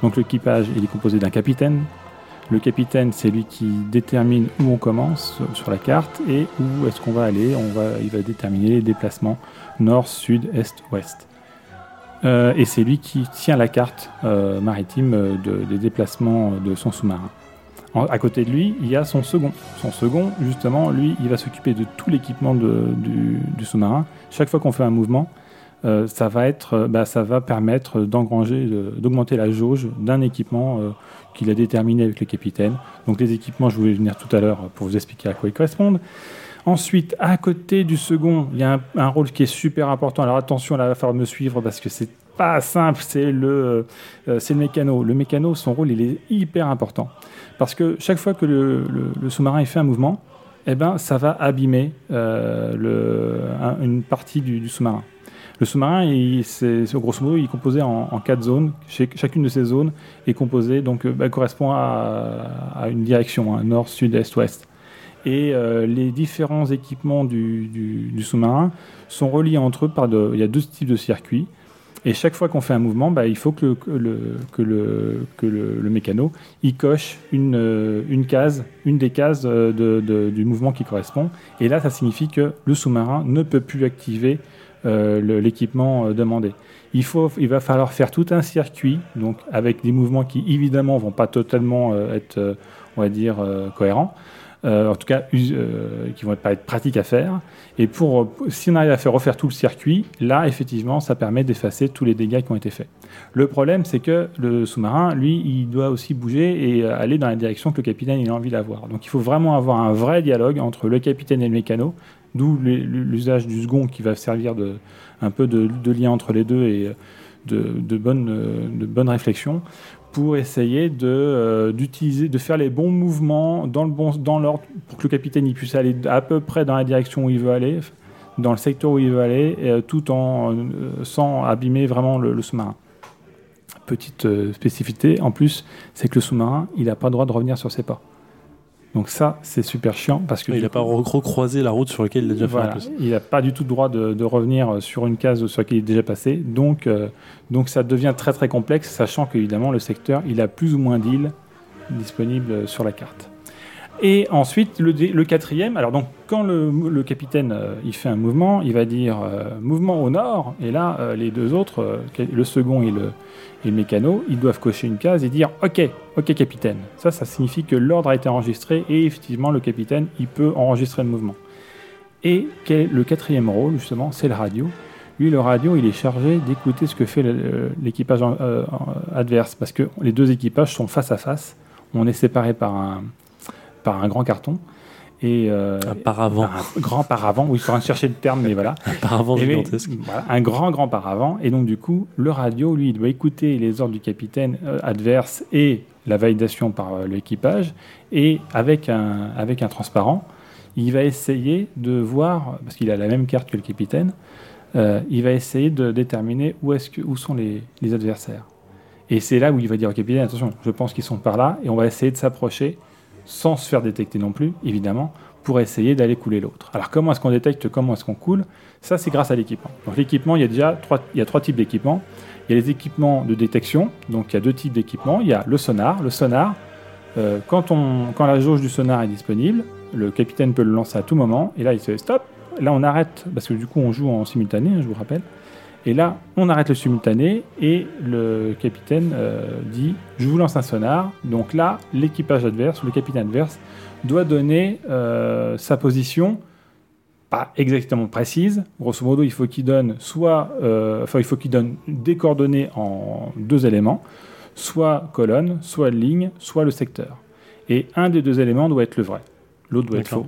Donc l'équipage est composé d'un capitaine. Le capitaine c'est lui qui détermine où on commence sur- sur la carte et où est-ce qu'on va aller. On va, il va déterminer les déplacements nord, sud, est, ouest. Euh, et c'est lui qui tient la carte euh, maritime euh, de- des déplacements de son sous-marin. À côté de lui, il y a son second. Son second, justement, lui, il va s'occuper de tout l'équipement du, sous-marin. Chaque fois qu'on fait un mouvement, ça va être, bah, ça va permettre d'engranger, de- d'augmenter la jauge d'un équipement qu'il a déterminé avec le capitaine. Donc les équipements, je vais venir tout à l'heure pour vous expliquer à quoi ils correspondent. Ensuite, à côté du second, il y a un, rôle qui est super important. Alors attention, là, il va falloir me suivre parce que c'est pas simple. C'est le, euh, le mécano. Le mécano, son rôle, il est hyper important parce que chaque fois que le, sous-marin fait un mouvement, eh ben, ça va abîmer euh, une partie du, sous-marin. Le sous-marin, grosso modo, il est composé en, quatre zones. Chacune de ces zones est composée, donc euh, bah, correspond à, à une direction, hein, nord, sud, est, ouest. Et euh, les différents équipements du, sous-marin sont reliés entre eux par il y a deux types de circuits. Et chaque fois qu'on fait un mouvement, bah, il faut que le, mécano il coche une, euh, case, une des cases euh, du mouvement qui correspond. Et là, ça signifie que le sous-marin ne peut plus activer l'équipement demandé. Il, va falloir faire tout un circuit, donc avec des mouvements qui évidemment vont pas totalement être, on va dire, cohérents. Euh, en tout cas, euh, qui vont être pratiques à faire. Et pour, euh, si on arrive à faire refaire tout le circuit, là, effectivement, ça permet d'effacer tous les dégâts qui ont été faits. Le problème, c'est que le sous-marin, lui, il doit aussi bouger et aller dans la direction que le capitaine a envie d'avoir. Donc, il faut vraiment avoir un vrai dialogue entre le capitaine et le mécano, d'où l'usage du second qui va servir de, un peu de, lien entre les deux et de, de bonnes de bonnes réflexions pour essayer de euh, d'utiliser de faire les bons mouvements dans le bon dans l'ordre pour que le capitaine puisse aller à peu près dans la direction où il veut aller dans le secteur où il veut aller euh, tout en euh, sans abîmer vraiment le, sous-marin. Petite spécificité en plus c'est que le sous-marin il n'a pas le droit de revenir sur ses pas donc ça c'est super chiant parce que Il n'a pas recroisé la route sur laquelle il a déjà fait plus. il n'a pas du tout le droit de, de revenir sur une case sur laquelle il est déjà passé. Donc, euh, donc ça devient très très complexe, sachant qu'évidemment le secteur, il a plus ou moins d'îles disponibles sur la carte. Et ensuite, le, quatrième, alors donc quand le, capitaine euh, il fait un mouvement, il va dire euh, mouvement au nord, et là euh, les deux autres, le second et le, mécano, ils doivent cocher une case et dire ok, ok capitaine. Ça, ça signifie que l'ordre a été enregistré et effectivement le capitaine il peut enregistrer le mouvement. Et le quatrième rôle, justement, c'est le radio. Lui, le radio, il est chargé d'écouter ce que fait l'équipage adverse, parce que les deux équipages sont face à face. On est séparés par un, par un grand carton. Et, euh, Un paravent, par un grand paravent. Oui, train de chercher le terme, mais voilà. un paravent Et gigantesque. voilà, un grand, grand paravent. Et donc, du coup, le radio, lui, il doit écouter les ordres du capitaine euh, adverse et la validation par euh, l'équipage. Et avec un, avec un transparent, il va essayer de voir, parce qu'il a la même carte que le capitaine, il va essayer de déterminer où, est-ce que, où sont les, les adversaires. Et c'est là où il va dire au capitaine, attention, je pense qu'ils sont par là, et on va essayer de s'approcher sans se faire détecter non plus, évidemment, pour essayer d'aller couler l'autre. Alors comment est-ce qu'on détecte, comment est-ce qu'on coule? Ça, c'est grâce à l'équipement. Donc l'équipement, il y a déjà trois, types d'équipements. Il y a les équipements de détection, donc il y a deux types d'équipements. Il y a le sonar. Le sonar, euh, quand, on, quand la jauge du sonar est disponible, le capitaine peut le lancer à tout moment, et là, il se stop. Là, on arrête, parce que du coup, on joue en simultané, hein, je vous rappelle. Et là, on arrête le simultané et le capitaine euh, dit Je vous lance un sonar. Donc là, l'équipage adverse, le capitaine adverse, doit donner euh, sa position, pas exactement précise. Grosso modo, il faut qu'il donne soit, euh, enfin, il faut qu'il donne des coordonnées en deux éléments, soit colonne, soit ligne, soit le secteur. Et un des deux éléments doit être le vrai, l'autre doit être faux.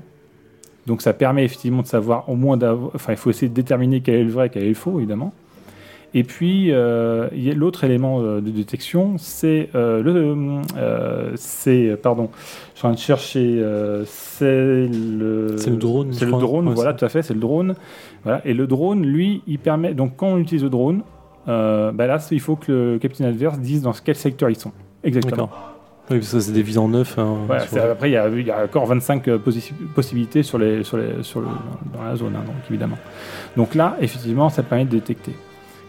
Donc ça permet effectivement de savoir au moins d'avoir, enfin, il faut essayer de déterminer quel est le vrai, quel est le faux, évidemment. Et puis, euh, l'autre élément euh, de détection, c'est euh, le, c'est, pardon, je suis en train de chercher, c'est le, C'est le drone, c'est le drone, Ouais, voilà, tout à fait, c'est le drone. Voilà, et le drone, lui, il permet, donc quand on utilise le drone, bah là, il faut que le capitaine adverse dise dans quel secteur ils sont. Exactement. Oui, parce que c'est des vies en neuf. hein, Ouais, après, il y, a, il y a encore 25 euh, possi- possibilités sur les, sur les, sur le, dans la zone, hein, donc, évidemment. Donc là, effectivement, ça permet de détecter.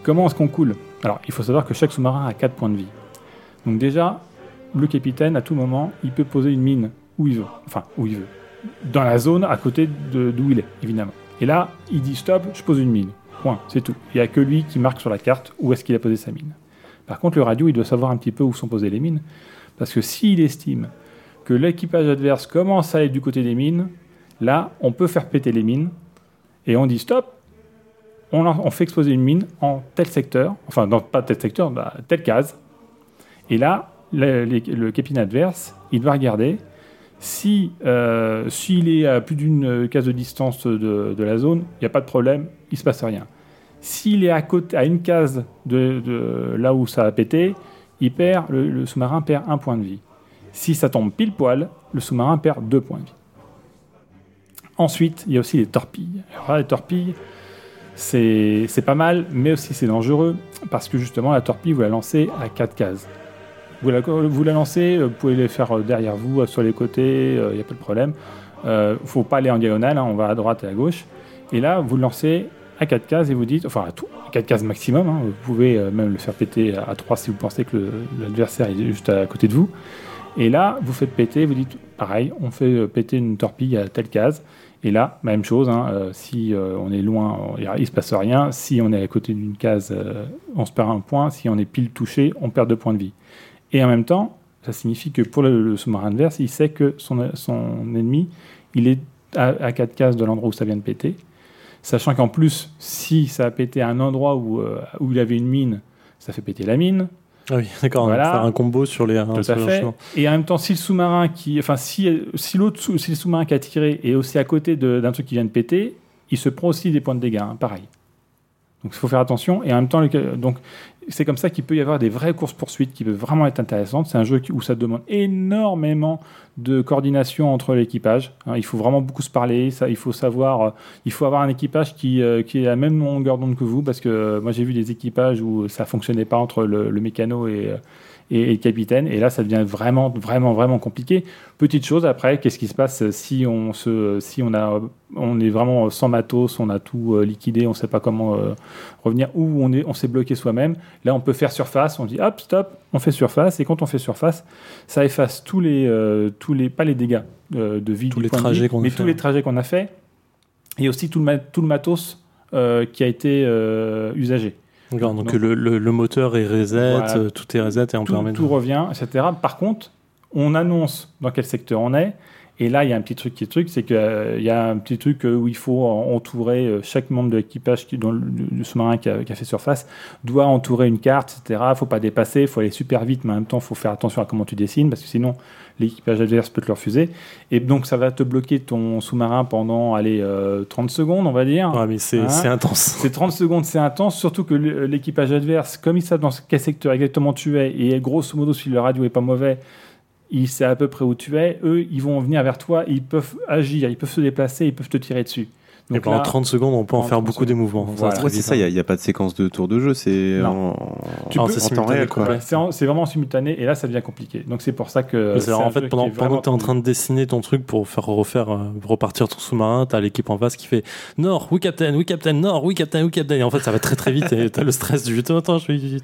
Comment est-ce qu'on coule Alors, il faut savoir que chaque sous-marin a 4 points de vie. Donc déjà, le capitaine, à tout moment, il peut poser une mine où il veut. Enfin, où il veut. Dans la zone à côté d'où il est, évidemment. Et là, il dit stop, je pose une mine. Point, c'est tout. Il n'y a que lui qui marque sur la carte où est-ce qu'il a posé sa mine. Par contre, le radio, il doit savoir un petit peu où sont posées les mines. Parce que s'il estime que l'équipage adverse commence à aller du côté des mines, là, on peut faire péter les mines et on dit stop, on, fait exploser une mine en tel secteur, enfin, dans, pas tel secteur, telle case. Et là, le, le capitaine adverse, il doit regarder si euh, s'il est à plus d'une case de distance de, la zone, il n'y a pas de problème, il se passe rien. S'il est à côté, à une case de, de là où ça a pété, il perd, le, le sous-marin perd un point de vie. Si ça tombe pile poil, le sous-marin perd deux points de vie. Ensuite, il y a aussi les torpilles. Alors là, les torpilles, c'est pas mal, mais aussi c'est dangereux parce que justement la torpille vous la lancez à 4 cases. Vous la, lancez, euh, vous pouvez les faire euh, derrière vous, euh, sur les côtés, il n'y a pas de problème. Euh, faut pas aller en diagonale, hein, on va à droite et à gauche. Et là, vous le lancez à 4 cases et vous dites, enfin à tout, 4 cases maximum, hein, vous pouvez même le faire péter à 3 si vous pensez que l'adversaire est juste à côté de vous. Et là, vous faites péter, vous dites pareil, on fait péter une torpille à telle case. Et là, même chose, hein, euh, si euh, on est loin, il ne se passe rien. Si on est à côté d'une case, euh, on se perd un point. Si on est pile touché, on perd deux points de vie. Et en même temps, ça signifie que pour le, sous-marin adverse, il sait que son, ennemi, il est à, 4 cases de l'endroit où ça vient de péter. Sachant qu'en plus, si ça a pété à un endroit où, où il avait une mine, ça fait péter la mine. Ah oui, d'accord. Voilà. on va Faire un combo sur les. Tout à fait. Et en même temps, si le sous-marin qui, enfin, si, si l'autre, si le sous-marin qui a tiré est aussi à côté d'un truc qui vient de péter, il se prend aussi des points de dégâts, hein, pareil. Donc il faut faire attention. Et en même temps, le- donc c'est comme ça qu'il peut y avoir des vraies courses poursuites qui peuvent vraiment être intéressantes. C'est un jeu où ça demande énormément de coordination entre l'équipage. hein. il faut vraiment beaucoup se parler. Ça, il faut savoir, euh, il faut avoir un équipage qui, euh, qui est à la même longueur d'onde que vous, parce que euh, moi j'ai vu des équipages où ça fonctionnait pas entre le, mécano et et, et capitaine. Et là, ça devient vraiment, vraiment, vraiment compliqué. Petite chose après, qu'est-ce qui se passe si on se, si on a, on est vraiment sans matos, on a tout euh, liquidé, on ne sait pas comment euh, revenir, ou on est, on s'est bloqué soi-même. Là, on peut faire surface. On dit hop, stop, on fait surface. Et quand on fait surface, ça efface tous les, euh, tous les, pas les dégâts de vie, Tous les trajets qu'on a mais fait, tous les trajets qu'on a fait, et aussi tout le, ma- tout le matos qui a été usagé. Donc Donc- le, le- le moteur est reset, Voilà. euh, tout est reset et on tout, permet de- tout revient, etc. Par contre, on annonce dans quel secteur on est. Et là, il y a un petit truc qui est truc, c'est qu'il y a un petit truc euh, où il faut en- entourer euh, chaque membre de l'équipage qui, dans le, du sous-marin qui a, qui a fait surface, doit entourer une carte, etc. Il faut pas dépasser, il faut aller super vite, mais en même temps, il faut faire attention à comment tu dessines, parce que sinon, l'équipage adverse peut te le refuser. Et donc, ça va te bloquer ton sous-marin pendant, allez, euh, 30 secondes, on va dire. Ouais, mais c'est Hein c'est intense. Ces 30 secondes, c'est intense, surtout que l'équipage adverse, comme ils savent dans quel secteur exactement tu es, et grosso modo, si le radio est pas mauvais, il sait à peu près où tu es, eux, ils vont venir vers toi, ils peuvent agir, ils peuvent se déplacer, ils peuvent te tirer dessus. Et pendant là, 30 secondes, on peut en faire 30 beaucoup des mouvements. Voilà. Ouais, c'est ça, il n'y a, pas de séquence de tour de jeu, c'est Non. en, Tu en peux- c'est temps réel. Quoi. c'est en, vraiment simultané, et là, ça devient compliqué. Donc c'est pour ça que. C'est en fait, jeu pendant, que tu es en train de dessiner ton truc pour faire refaire, euh, repartir ton sous-marin, tu as l'équipe en face qui fait Nord, oui, capitaine, oui, capitaine, Nord, oui, capitaine, oui, capitaine. Et en fait, ça va très très vite et tu as le stress du attends, attends, je vais vite.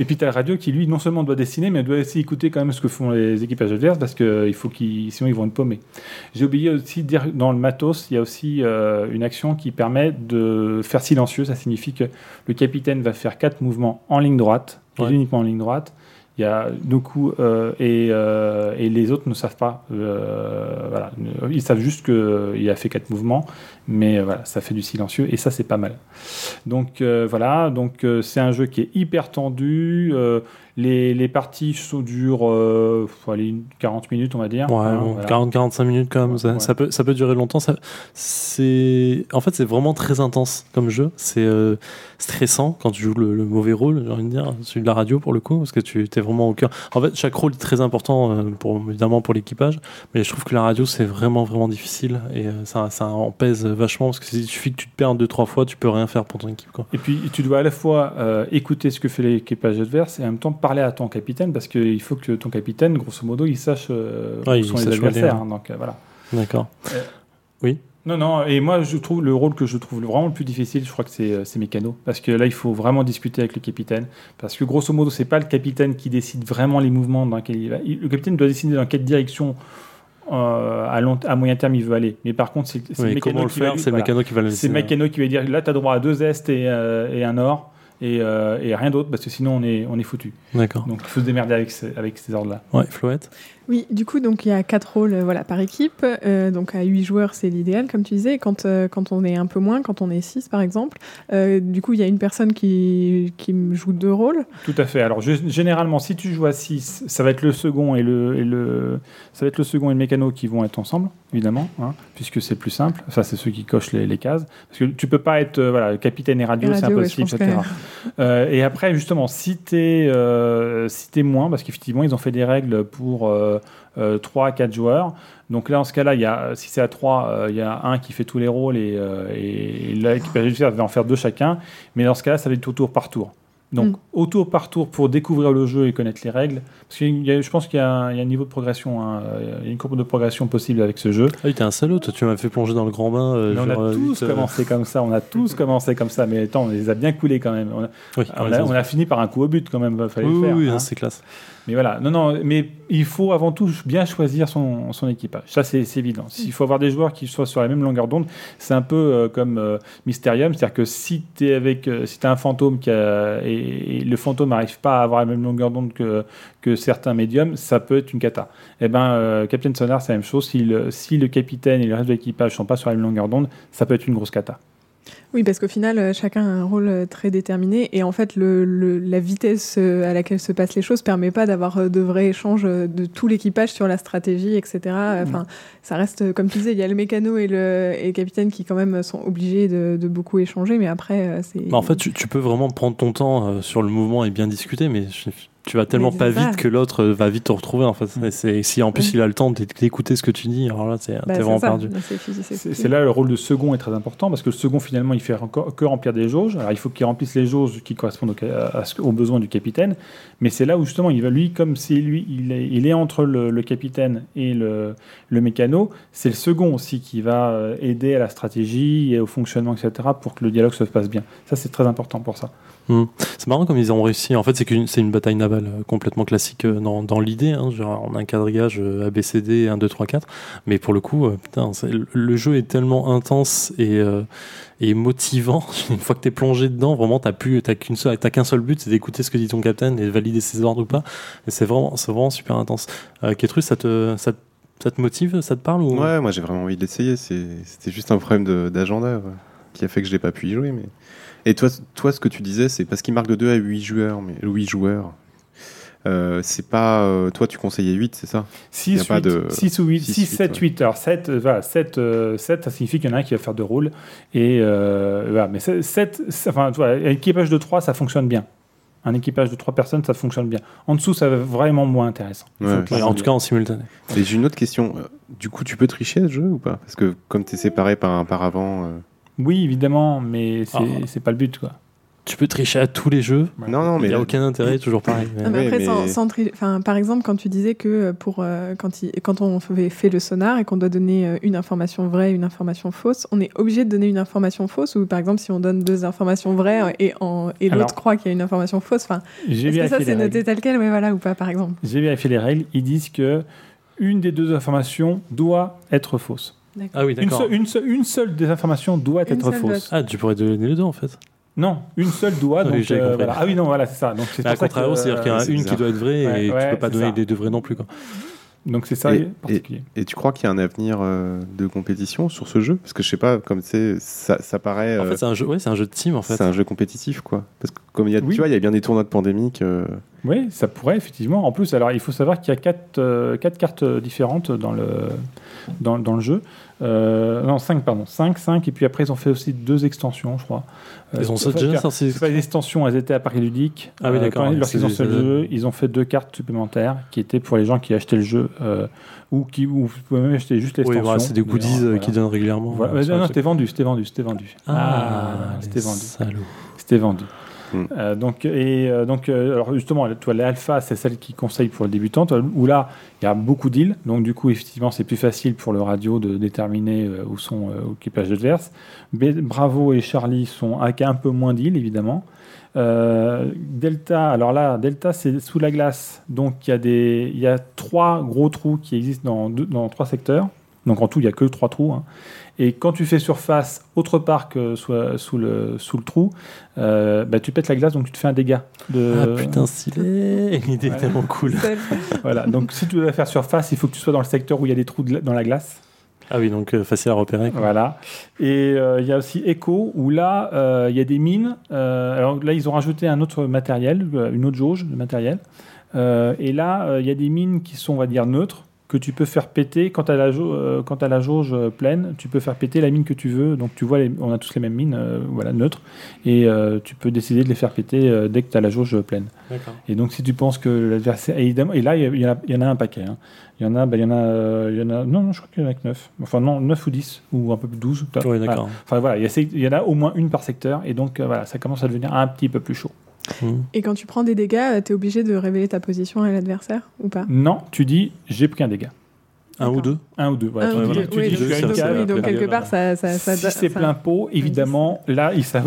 Et puis tu as le radio qui, lui, non seulement doit dessiner, mais doit aussi écouter quand même ce que font les équipages adverses, parce que il faut qu'ils, sinon ils vont être paumés. J'ai oublié aussi de dire, dans le matos, il y a aussi euh, une action qui permet de faire silencieux. Ça signifie que le capitaine va faire quatre mouvements en ligne droite, et Ouais. uniquement en ligne droite. Il y a deux coups, euh, et, euh, et les autres ne savent pas. euh, voilà. Ils savent juste qu'il a fait quatre mouvements, mais euh, voilà, ça fait du silencieux, et ça, c'est pas mal. Donc euh, voilà, donc euh, c'est un jeu qui est hyper tendu. les, les parties sont durent faut aller une 40 minutes, on va dire. Ouais, hein, bon, voilà. 40-45 minutes quand même, ça, Ouais. ça peut, ça peut durer longtemps. Ça, c'est, en fait, c'est vraiment très intense comme jeu. C'est stressant quand tu joues le, le mauvais rôle, j'ai envie de dire, celui de la radio pour le coup, parce que tu es vraiment au cœur. En fait, chaque rôle est très important, euh, pour, évidemment pour l'équipage, mais je trouve que la radio c'est vraiment vraiment difficile et euh, ça, ça en pèse vachement parce que s'il suffit que tu te perds deux trois fois, tu peux rien faire pour ton équipe. Quoi. Et puis tu dois à la fois euh, écouter ce que fait l'équipage adverse et en même temps parler à ton capitaine parce qu'il faut que ton capitaine, grosso modo, il sache euh, Ouais, où il sont les où aller, adversaires. hein. donc euh, voilà. D'accord. Non, non, et moi je trouve le rôle que je trouve vraiment le plus difficile, je crois que c'est euh, c'est mécano. Parce que là, il faut vraiment discuter avec le capitaine. Parce que grosso modo, c'est pas le capitaine qui décide vraiment les mouvements dans lesquels il va. Le capitaine doit décider dans quelle direction euh, à, long, à moyen terme il veut aller. Mais par contre, c'est c'est Oui, mécano qui va faire C'est le voilà. mécano qui va le C'est laisser. Mécano qui va dire là, tu as droit à deux est et, euh, et un nord. Et, euh, et rien d'autre, parce que sinon on est, on est foutu. D'accord. Donc il faut se démerder avec, ces- avec ces ordres-là. Ouais, Floette. Oui, du coup, donc il y a quatre rôles euh, voilà, par équipe. Euh, donc à 8 joueurs, c'est l'idéal, comme tu disais. Quand, euh, quand on est un peu moins, quand on est 6 par exemple, euh, du coup, il y a une personne qui, qui joue deux rôles. Tout à fait. Alors je- généralement, si tu joues à 6, ça va être le second et le, et le, ça va être le second et le mécano qui vont être ensemble. évidemment, hein, puisque c'est plus simple. Ça, c'est ceux qui cochent les, les cases. Parce que tu peux pas être voilà, capitaine et radio, c'est ouais, impossible, pense etc. Et après, justement, si euh, si t'es moins, parce qu'effectivement, ils ont fait des règles pour 3 à 4 joueurs. Donc là, en ce cas-là, il y a, si c'est à 3, il y a un qui fait tous les rôles et, euh, et, et l'équipe adversaire va en faire deux chacun. Mais dans ce cas-là, ça va être au tour par tour. Donc, Mm. au tour par tour pour découvrir le jeu et connaître les règles. Parce que je pense qu'il y, a un il y a un niveau de progression, hein, il y a une courbe de progression possible avec ce jeu. Ah oui, t'es un salaud, toi, tu m'as fait plonger dans le grand bain. euh, on a euh, tous euh, commencé comme ça, on a tous commencé comme ça, mais attends, on les a bien coulés quand même. On a, Oui, on ouais, a- ça, on a fini par un coup au but quand même, fallait oui, le faire. oui, hein, c'est classe. Mais voilà, non, non, mais il faut avant tout bien choisir son, équipage. Ça, c'est évident. Il faut avoir des joueurs qui soient sur la même longueur d'onde. C'est un peu euh, comme euh, Mysterium, c'est-à-dire que si tu avec, euh, si as un fantôme qui et, le fantôme n'arrive pas à avoir la même longueur d'onde que, certains médiums, ça peut être une cata. Et ben, euh, Captain Sonar, c'est la même chose. Si le, capitaine et le reste de l'équipage sont pas sur la même longueur d'onde, ça peut être une grosse cata. Oui, parce qu'au final, euh, chacun a un rôle euh, très déterminé et en fait, le, le- la vitesse euh, à laquelle se passent les choses permet pas d'avoir de vrais échanges de tout l'équipage sur la stratégie, etc. Enfin, ça reste, comme tu disais, il y a le mécano et le, et le capitaine qui quand même sont obligés de, de beaucoup échanger, mais après, c'est. Bah, en fait, tu, tu peux vraiment prendre ton temps sur le mouvement et bien discuter, mais tu vas tellement pas vite que l'autre va vite te retrouver. En fait, si en plus il a le temps d'éc- d'écouter ce que tu dis, alors là, c'est Bah, t'es c'est vraiment ça. perdu. C'est physique, c'est C'est physique. c'est là le rôle de second est très important parce que le second finalement il fait encore que remplir des jauges. Alors il faut qu'il remplisse les jauges qui correspondent au ca- à ce- aux besoins du capitaine. Mais c'est là où justement il va lui comme c'est lui il est, il est entre le, le capitaine et le, le mécano. C'est le second aussi qui va euh, aider à la stratégie et au fonctionnement etc pour que le dialogue se passe bien. Ça c'est très important pour ça. C'est marrant comme ils ont réussi. En fait, c'est qu'une c'est une bataille navale euh, complètement classique euh, dans, l'idée. Hein, genre, on a un quadrillage ABCD 1, 2, 3, 4. Mais pour le coup, euh, le- jeu est tellement intense et, motivant. Une fois que t'es plongé dedans, vraiment, t'as plus, t'as qu'un seul but, c'est d'écouter ce que dit ton capitaine et de valider ses ordres ou pas. Et c'est vraiment, vraiment super intense. Euh, ça te, ça, motive, ça te parle ou? Ouais, moi j'ai vraiment envie de l'essayer. C'était juste un problème d'agenda qui a fait que je n'ai pas pu y jouer. Et toi, toi, ce que tu disais, c'est parce qu'il marque de 2 à 8 joueurs. Mais 8 joueurs. Euh, c'est pas. euh, toi, tu conseillais 8, c'est ça? Y 6, a pas de- 6 ou 8, six, 6, huit, 7, ouais. 8. Alors 7, euh, voilà, 7, euh, 7, ça signifie qu'il y en a un qui va faire deux rôles. Et euh, voilà, mais 7, enfin, tu vois, un équipage de 3, ça fonctionne bien. Un équipage de 3 personnes, ça fonctionne bien. En dessous, ça va vraiment moins intéressant. Ouais. Ouais, en tout cas en simultané. Et j'ai une autre question. Euh, Du coup, tu peux tricher à ce jeu ou pas? Parce que comme tu es séparé par un paravent. euh, Oui, évidemment, mais c'est Ah. c'est pas le but, quoi. Tu peux tricher à tous les jeux. Non, non, Il mais. n'y a aucun intérêt, toujours pareil. Mais- Non, mais Oui, après, mais- Sans, sans tri- enfin, par exemple, quand tu disais que euh, pour, euh, quand, il- quand on fait, fait le sonar et qu'on doit donner euh, une information vraie et une information fausse, on est obligé de donner une information fausse ou par exemple si on donne deux informations vraies et, en- et Alors- l'autre croit qu'il y a une information fausse, enfin, J'ai est-ce que ça c'est noté tel quel, ouais, voilà, ou pas par exemple J'ai vérifié les règles. Ils disent que une des deux informations doit être fausse. Ah oui, Une, d'accord. seule- une, seule- une seule des informations doit Une être fausse. Ah, tu pourrais donner les deux en fait. Non, une seule doit. Donc, euh, voilà. Ah oui, non, voilà, c'est ça. Donc c'est à contrario, que, c'est-à-dire qu'il y en a c'est une qui doit être vraie Ouais, et ouais, tu peux pas donner ça. les deux vrais non plus. Quoi. Donc c'est ça Et- particulier. Et tu crois qu'il y a un avenir euh, de compétition sur ce jeu? Parce que je sais pas, comme c'est, ça, ça paraît. En euh, fait, c'est un jeu, ouais, c'est un jeu de team en fait. c'est un jeu compétitif, quoi. Parce que comme il y a, Oui. tu vois, il y a bien des tournois de pandémique. euh, Oui, ça pourrait effectivement. En plus, alors il faut savoir qu'il y a quatre, euh, quatre cartes différentes dans le, dans, dans le jeu. Euh, non, cinq, pardon. Cinq, cinq. Et puis après, ils ont fait aussi deux extensions, je crois. Euh, Ils ont ça déjà sorti. C'est pas des extensions, elles étaient à Paris Ludique. Ah oui, Euh, d'accord, Lorsqu'ils ont fait le jeu, ils ont fait deux cartes supplémentaires qui étaient pour les gens qui achetaient le jeu ou qui ou vous pouvez même acheter juste Oui, l'extension. voilà, c'est des goodies voilà. qui donnent régulièrement. Voilà. non, c'était vendu, c'était vendu, c'était vendu. Ah, c'était les vendu. C'était vendu. Mm. Euh, donc, et, euh, donc euh, alors justement, toi, l'alpha, c'est celle qui conseille pour le débutant, où là, il y a beaucoup d'îles. Donc, du coup, effectivement, c'est plus facile pour le radio de déterminer où sont l'équipage adverse. Bravo et Charlie sont un peu moins d'îles, évidemment. Delta, alors là, Delta, c'est sous la glace. Donc, il y, a y a trois gros trous qui existent dans trois secteurs. Donc, en tout, il n'y a que trois trous. hein. Et quand tu fais surface autre part que sous, sous le, sous le trou, euh, bah, tu pètes la glace, donc tu te fais un dégât. De... Ah putain, stylé L'idée est tellement cool. Voilà. Donc si tu veux faire surface, il faut que tu sois dans le secteur où il y a des trous de la- dans la glace. Ah oui, donc euh, facile à repérer. quoi. Voilà. Et euh, il y a aussi Echo, où là, euh, il y a des mines. Euh, alors là, ils ont rajouté un autre matériel, une autre jauge de matériel. Euh, et là, euh, il y a des mines qui sont, on va dire, neutres. Que tu peux faire péter quand tu as, la jau- euh, quand t'as la jauge euh, pleine, tu peux faire péter la mine que tu veux. Donc tu vois, les- on a tous les mêmes mines, euh, voilà, neutres, et euh, tu peux décider de les faire péter euh, dès que tu as la jauge pleine. Et donc si tu penses que l'adversaire, évidemment, et là il y, en a- il y en a un paquet. hein. Il y en a, il y en a, euh, il y en a, non, non, je crois qu'il y en a que 9. Enfin non, 9 ou 10, ou un peu plus 12. Oui, Voilà. d'accord. Enfin voilà, il y, y en a au moins une par secteur, et donc euh, voilà, ça commence à devenir un petit peu plus chaud. Mhm. Et quand tu prends des dégâts, tu es obligé de révéler ta position à l'adversaire ou pas? Non, tu dis j'ai pris un dégât. Un ou deux Un ou deux. Voilà, Un tu ou dis- deux. tu Oui, dis, donc- je oui, quelque part, ça. ça, ça, si c'est plein pot, évidemment, là, il ça.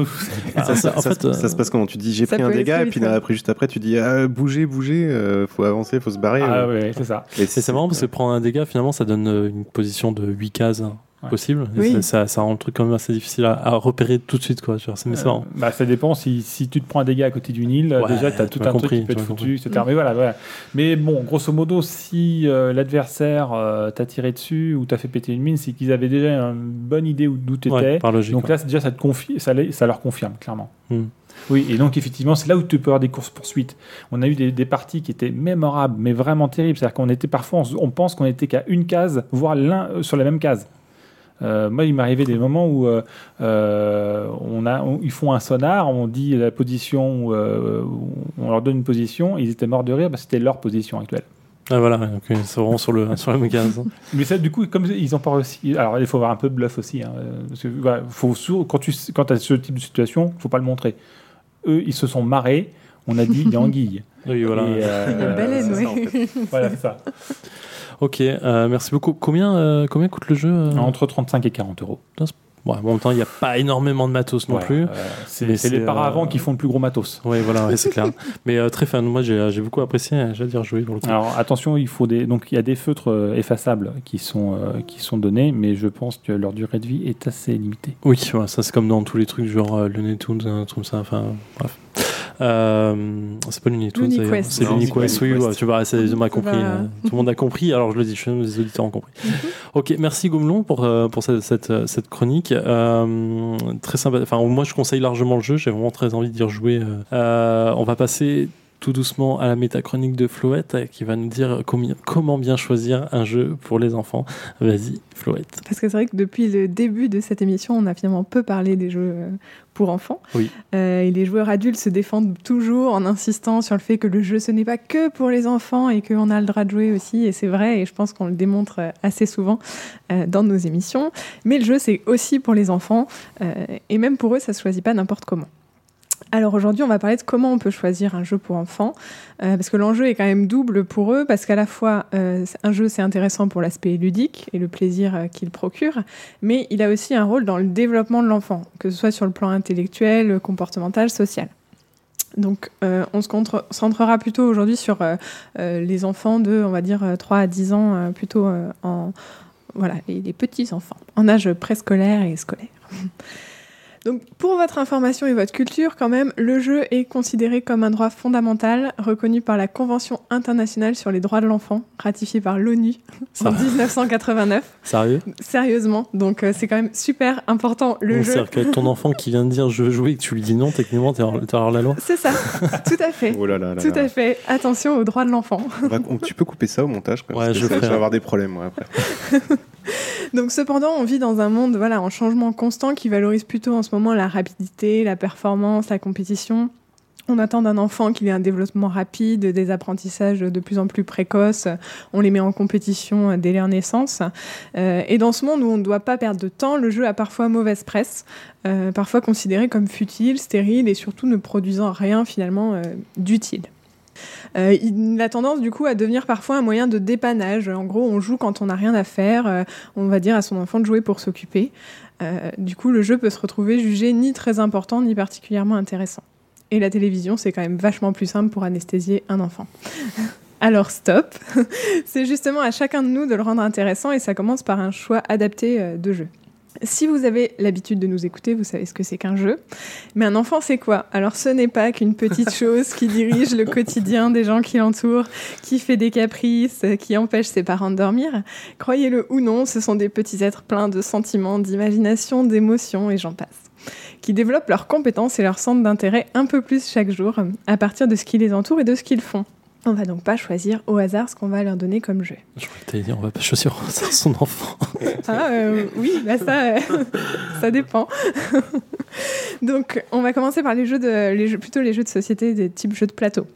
ça, ça- en fait, ça se passe comment? Tu dis j'ai pris un dégât, et puis après, juste après, tu dis ah, bougez, bougez, euh, faut avancer, faut se barrer. Ah euh. ouais, c'est ça. Et Et c'est marrant parce que prendre un dégât, finalement, ça donne euh, une position de 8 cases hein, Ouais. possible. Oui. ça, ça, ça rend le truc quand même assez difficile à, à repérer tout de suite. Quoi. Tu vois, C'est mais. Euh, bah, ça dépend. Si, si tu te prends un dégât à côté d'une île, Ouais, déjà, tu as tout un compris, truc qui peut être foutu, etc. Mais voilà, voilà. Mais bon, grosso modo, si euh, l'adversaire euh, t'a tiré dessus ou t'a fait péter une mine, c'est qu'ils avaient déjà une bonne idée où- d'où tu étais. Ouais, par logique. donc là, déjà, ça, te confie, ça, les- ça leur confirme, clairement. Hmm. Oui, et donc effectivement, c'est là où tu peux avoir des courses-poursuites. On a eu des, des parties qui étaient mémorables, mais vraiment terribles. C'est-à-dire qu'on était parfois, on, on pense qu'on était qu'à une case, voire l'un euh, sur la même case. Euh, moi, il m'est arrivé des moments où euh, euh, on a, on- ils font un sonar, on dit la position, euh, on leur donne une position, ils étaient morts de rire, parce que c'était leur position actuelle. Ah, voilà, donc, euh, c'est vraiment sur, le, sur la hein. Mais ça, du coup, comme ils en parlent aussi, alors il faut avoir un peu de bluff aussi. hein, parce que, voilà, faut, sou- quand tu quand as ce type de situation, faut pas le montrer. Eux, ils se sont marrés. On a dit il y a anguille. Oui, voilà. Et, euh, baleine, en oui. fait. Voilà, c'est ça. Ok, euh, merci beaucoup. Combien, euh, combien coûte le jeu euh Entre 35 et 40 euros. Bon, En même temps, il n'y a pas énormément de matos non plus. euh, c'est les paravents euh, qui font le plus gros matos. Oui, voilà, ouais, c'est clair. Mais euh, très fan. Moi, j'ai beaucoup apprécié. J'ai dire jouer pour le coup. Alors attention, il faut des donc il y a des feutres effaçables qui sont qui sont donnés, mais je pense que leur durée de vie est assez limitée. Oui, ouais, ça c'est comme dans tous les trucs genre Looney Tunes, un truc comme ça. Enfin, bref. Euh, c'est pas. Quest. c'est Non, Looney c'est pas Quest. Oui, ouais, tu vois, c'est- on a compris. Bah. euh, tout le monde a compris. Alors je le dis, je les auditeurs ont compris. ok, merci Gomelon pour euh, pour cette cette, cette chronique. Euh, très sympa. Enfin, moi je conseille largement le jeu. J'ai vraiment très envie d'y rejouer. on va passer tout doucement à la métachronique de Floette euh, qui va nous dire combien- comment bien choisir un jeu pour les enfants. Vas-y, Floette. Parce que c'est vrai que depuis le début de cette émission, on a finalement peu parlé des jeux euh, pour enfants. Oui. Euh, et les joueurs adultes se défendent toujours en insistant sur le fait que le jeu, ce n'est pas que pour les enfants et qu'on a le droit de jouer aussi. Et c'est vrai, et je pense qu'on le démontre assez souvent euh, dans nos émissions. Mais le jeu, c'est aussi pour les enfants. euh, et même pour eux, ça ne se choisit pas n'importe comment. Alors aujourd'hui, on va parler de comment on peut choisir un jeu pour enfants, euh, parce que l'enjeu est quand même double pour eux, parce qu'à la fois, euh, un jeu, c'est intéressant pour l'aspect ludique et le plaisir euh, qu'il procure, mais il a aussi un rôle dans le développement de l'enfant, que ce soit sur le plan intellectuel, comportemental, social. Donc, on se concentrera plutôt aujourd'hui sur les enfants de, on va dire, euh, 3 à 10 ans, plutôt en. Voilà, les petits enfants, en âge préscolaire et scolaire. Donc, pour votre information et votre culture, quand même, le jeu est considéré comme un droit fondamental reconnu par la Convention internationale sur les droits de l'enfant, ratifiée par l'ONU en Ça- 1989. Sérieux? Sérieusement, donc euh, c'est quand même super important le Donc, jeu. C'est-à-dire que ton enfant qui vient de dire je veux jouer et que tu lui dis non, techniquement, t'es hors, la loi. C'est ça, tout à fait. Oh là là là Tout là. à fait. Attention aux droits de l'enfant. Tu peux couper ça au montage quand même, Ouais, je vais avoir des problèmes moi, après. Donc cependant, on vit dans un monde voilà en changement constant qui valorise plutôt en ce moment la rapidité, la performance, la compétition. On attend d'un enfant qu'il ait un développement rapide, des apprentissages de plus en plus précoces. On les met en compétition dès leur naissance. Euh, et dans ce monde où on ne doit pas perdre de temps, le jeu a parfois mauvaise presse, euh, parfois considéré comme futile, stérile et surtout ne produisant rien finalement euh, d'utile. Euh, il a tendance du coup à devenir parfois un moyen de dépannage. En gros, on joue quand on n'a rien à faire. euh, on va dire à son enfant de jouer pour s'occuper. Euh, du coup, le jeu peut se retrouver jugé ni très important ni particulièrement intéressant. Et la télévision, c'est quand même vachement plus simple pour anesthésier un enfant. Alors stop, c'est justement à chacun de nous de le rendre intéressant et ça commence par un choix adapté de jeu. Si vous avez l'habitude de nous écouter, vous savez ce que c'est qu'un jeu. Mais un enfant, c'est quoi? Alors ce n'est pas qu'une petite chose qui dirige le quotidien des gens qui l'entourent, qui fait des caprices, qui empêche ses parents de dormir. Croyez-le ou non, ce sont des petits êtres pleins de sentiments, d'imagination, d'émotions et j'en passe qui développent leurs compétences et leur centre d'intérêt un peu plus chaque jour à partir de ce qui les entoure et de ce qu'ils font. On va donc pas choisir au hasard ce qu'on va leur donner comme jeu. Je que dire on va pas choisir au hasard son enfant. ah euh, oui, bah ça, euh, ça dépend. donc on va commencer par les jeux de, les jeux, plutôt les jeux de société des types jeux de plateau.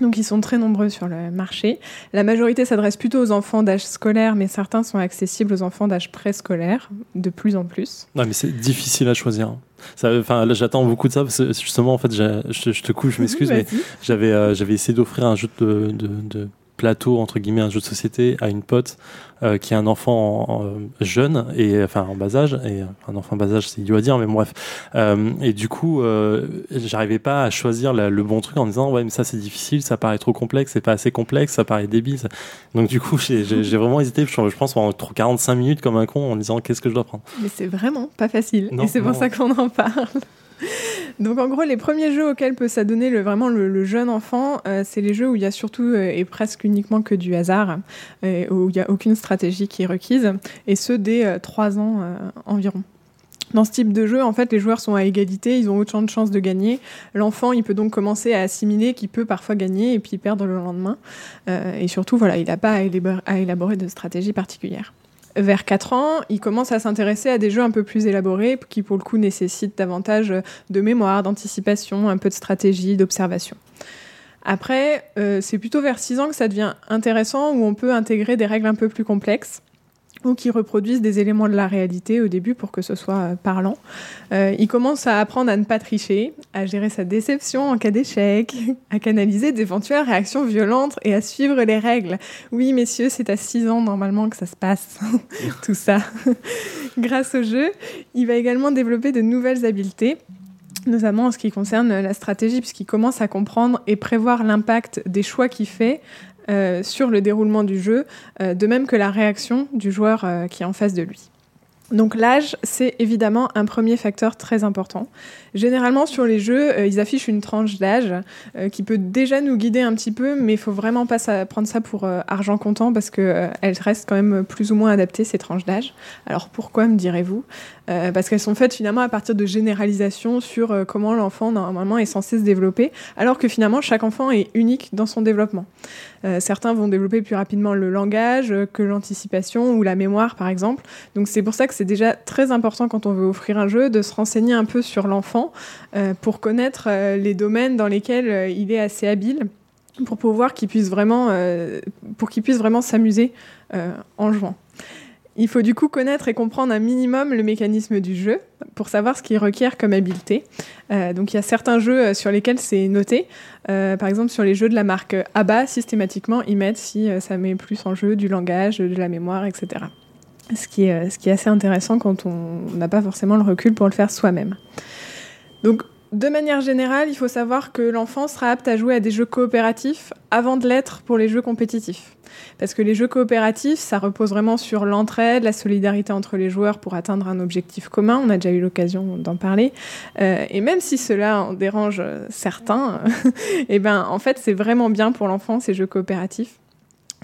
Donc ils sont très nombreux sur le marché. La majorité s'adresse plutôt aux enfants d'âge scolaire, mais certains sont accessibles aux enfants d'âge préscolaire, de plus en plus. Non mais c'est difficile à choisir. hein. Enfin, là, j'attends beaucoup de ça parce que justement, en fait, je, je te couche, je m'excuse, mais j'avais euh, j'avais essayé d'offrir un jeu de, de, de plateau entre guillemets, un jeu de société à une pote euh, qui a un enfant en- en- jeune et enfin en bas âge et euh, un enfant en bas âge, c'est idiot à dire, mais bref. Euh, et du coup, euh, j'arrivais pas à choisir la- le bon truc en disant ouais, mais ça c'est difficile, ça paraît trop complexe, c'est pas assez complexe, ça paraît débile. ça- Donc du coup, j'ai vraiment hésité. Je, je pense pendant trop 45 minutes comme un con en disant qu'est-ce que je dois prendre? Mais c'est vraiment pas facile. Non, et c'est pour non. ça qu'on en parle. Donc en gros, les premiers jeux auxquels peut s'adonner le, vraiment le, jeune enfant, euh, c'est les jeux où il y a surtout euh, et presque uniquement que du hasard, euh, où il n'y a aucune stratégie qui est requise, et ce dès 3 ans environ. Dans ce type de jeu, en fait, les joueurs sont à égalité, ils ont autant de chances de gagner. L'enfant, il peut donc commencer à assimiler qu'il peut parfois gagner et puis perdre le lendemain. Et surtout, voilà, il n'a pas à élaborer de stratégie particulière vers 4 ans, il commence à s'intéresser à des jeux un peu plus élaborés qui, pour le coup, nécessitent davantage de mémoire, d'anticipation, un peu de stratégie, d'observation. Après, euh, c'est plutôt vers 6 ans que ça devient intéressant, où on peut intégrer des règles un peu plus complexes ou qui reproduisent des éléments de la réalité au début pour que ce soit euh, parlant. Euh, il commence à apprendre à ne pas tricher, à gérer sa déception en cas d'échec, à canaliser d'éventuelles réactions violentes et à suivre les règles. Oui, messieurs, c'est à 6 ans normalement que ça se passe, tout ça. Grâce au jeu, il va également développer de nouvelles habiletés, notamment en ce qui concerne la stratégie, puisqu'il commence à comprendre et prévoir l'impact des choix qu'il fait euh, sur le déroulement du jeu, euh, de même que la réaction du joueur euh, qui est en face de lui. Donc l'âge, c'est évidemment un premier facteur très important. Généralement sur les jeux, ils affichent une tranche d'âge qui peut déjà nous guider un petit peu, mais il faut vraiment pas prendre ça pour argent comptant parce que elles restent quand même plus ou moins adaptées ces tranches d'âge. Alors pourquoi me direz-vous? Euh, Parce qu'elles sont faites finalement à partir de généralisations sur euh, comment l'enfant normalement est censé se développer, alors que finalement chaque enfant est unique dans son développement. Euh, certains vont développer plus rapidement le langage que l'anticipation ou la mémoire par exemple. Donc c'est pour ça que c'est déjà très important quand on veut offrir un jeu de se renseigner un peu sur l'enfant pour connaître les domaines dans lesquels il est assez habile pour pouvoir qu'il puisse vraiment pour qu'il puisse vraiment s'amuser en jouant. Il faut du coup connaître et comprendre un minimum le mécanisme du jeu pour savoir ce qu'il requiert comme habileté. Euh, donc il y a certains jeux euh, sur lesquels c'est noté. Euh, par exemple sur les jeux de la marque ABBA, systématiquement ils mettent si ça met plus en jeu du langage, de la mémoire, etc. Ce qui, est, assez intéressant quand on n'a pas forcément le recul pour le faire soi-même. De manière générale, il faut savoir que l'enfant sera apte à jouer à des jeux coopératifs avant de l'être pour les jeux compétitifs. Parce que les jeux coopératifs, ça repose vraiment sur l'entraide, la solidarité entre les joueurs pour atteindre un objectif commun. On a déjà eu l'occasion d'en parler. Euh, et même si cela en dérange euh, certains, eh ben, en fait, c'est vraiment bien pour l'enfant, ces jeux coopératifs.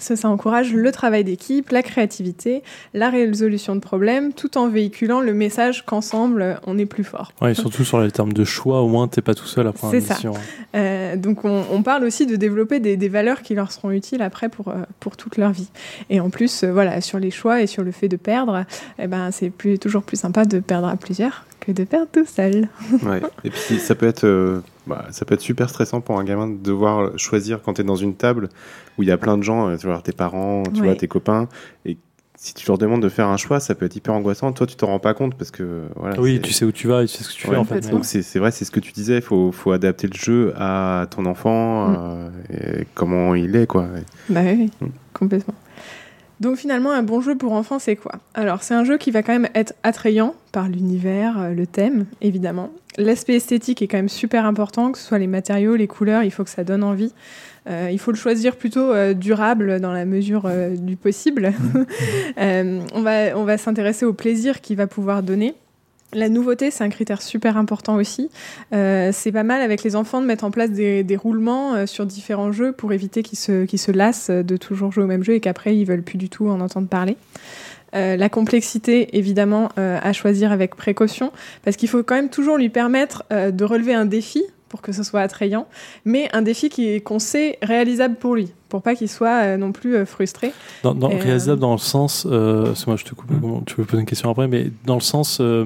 Ça, ça encourage le travail d'équipe, la créativité, la résolution de problèmes, tout en véhiculant le message qu'ensemble, on est plus fort. Ouais, et surtout sur les termes de choix, au moins t'es pas tout seul à prendre C'est une ça. décision. Euh, donc on, on parle aussi de développer des, des valeurs qui leur seront utiles après pour, euh, pour toute leur vie. Et en plus, euh, voilà, sur les choix et sur le fait de perdre, eh ben, c'est plus, toujours plus sympa de perdre à plusieurs que de perdre tout seul. Ouais. Et puis ça peut être, euh, bah, ça peut être super stressant pour un gamin de devoir choisir quand tu es dans une table où il y a plein de gens, euh, tu vois, tes parents, tu Ouais. vois, tes copains, et si tu leur demandes de faire un choix, ça peut être hyper angoissant. Toi, tu t'en rends pas compte parce que voilà. Oui, tu sais où tu vas et tu sais ce que tu Ouais, fais en fait. Donc c'est c'est vrai, c'est ce que tu disais. Il faut, faut adapter le jeu à ton enfant, Mm. euh, et comment il est, quoi. Bah oui, oui, Mm. complètement. Donc finalement, un bon jeu pour enfants, c'est quoi? Alors c'est un jeu qui va quand même être attrayant par l'univers, euh, le thème, évidemment. L'aspect esthétique est quand même super important, que ce soit les matériaux, les couleurs, il faut que ça donne envie. Euh, il faut le choisir plutôt euh, durable dans la mesure euh, du possible. Euh, on va, on va s'intéresser au plaisir qu'il va pouvoir donner. La nouveauté, c'est un critère super important aussi. Euh, c'est pas mal avec les enfants de mettre en place des, des roulements euh, sur différents jeux pour éviter qu'ils se, qu'ils se lassent de toujours jouer au même jeu et qu'après ils veulent plus du tout en entendre parler. Euh, la complexité, évidemment, euh, à choisir avec précaution, parce qu'il faut quand même toujours lui permettre euh, de relever un défi pour que ce soit attrayant, mais un défi qui qu'on sait réalisable pour lui, pour pas qu'il soit euh, non plus euh, frustré. Dans, réalisable euh, dans le sens, euh, c'est moi je te coupe, comment- tu peux poser une question après, mais dans le sens euh,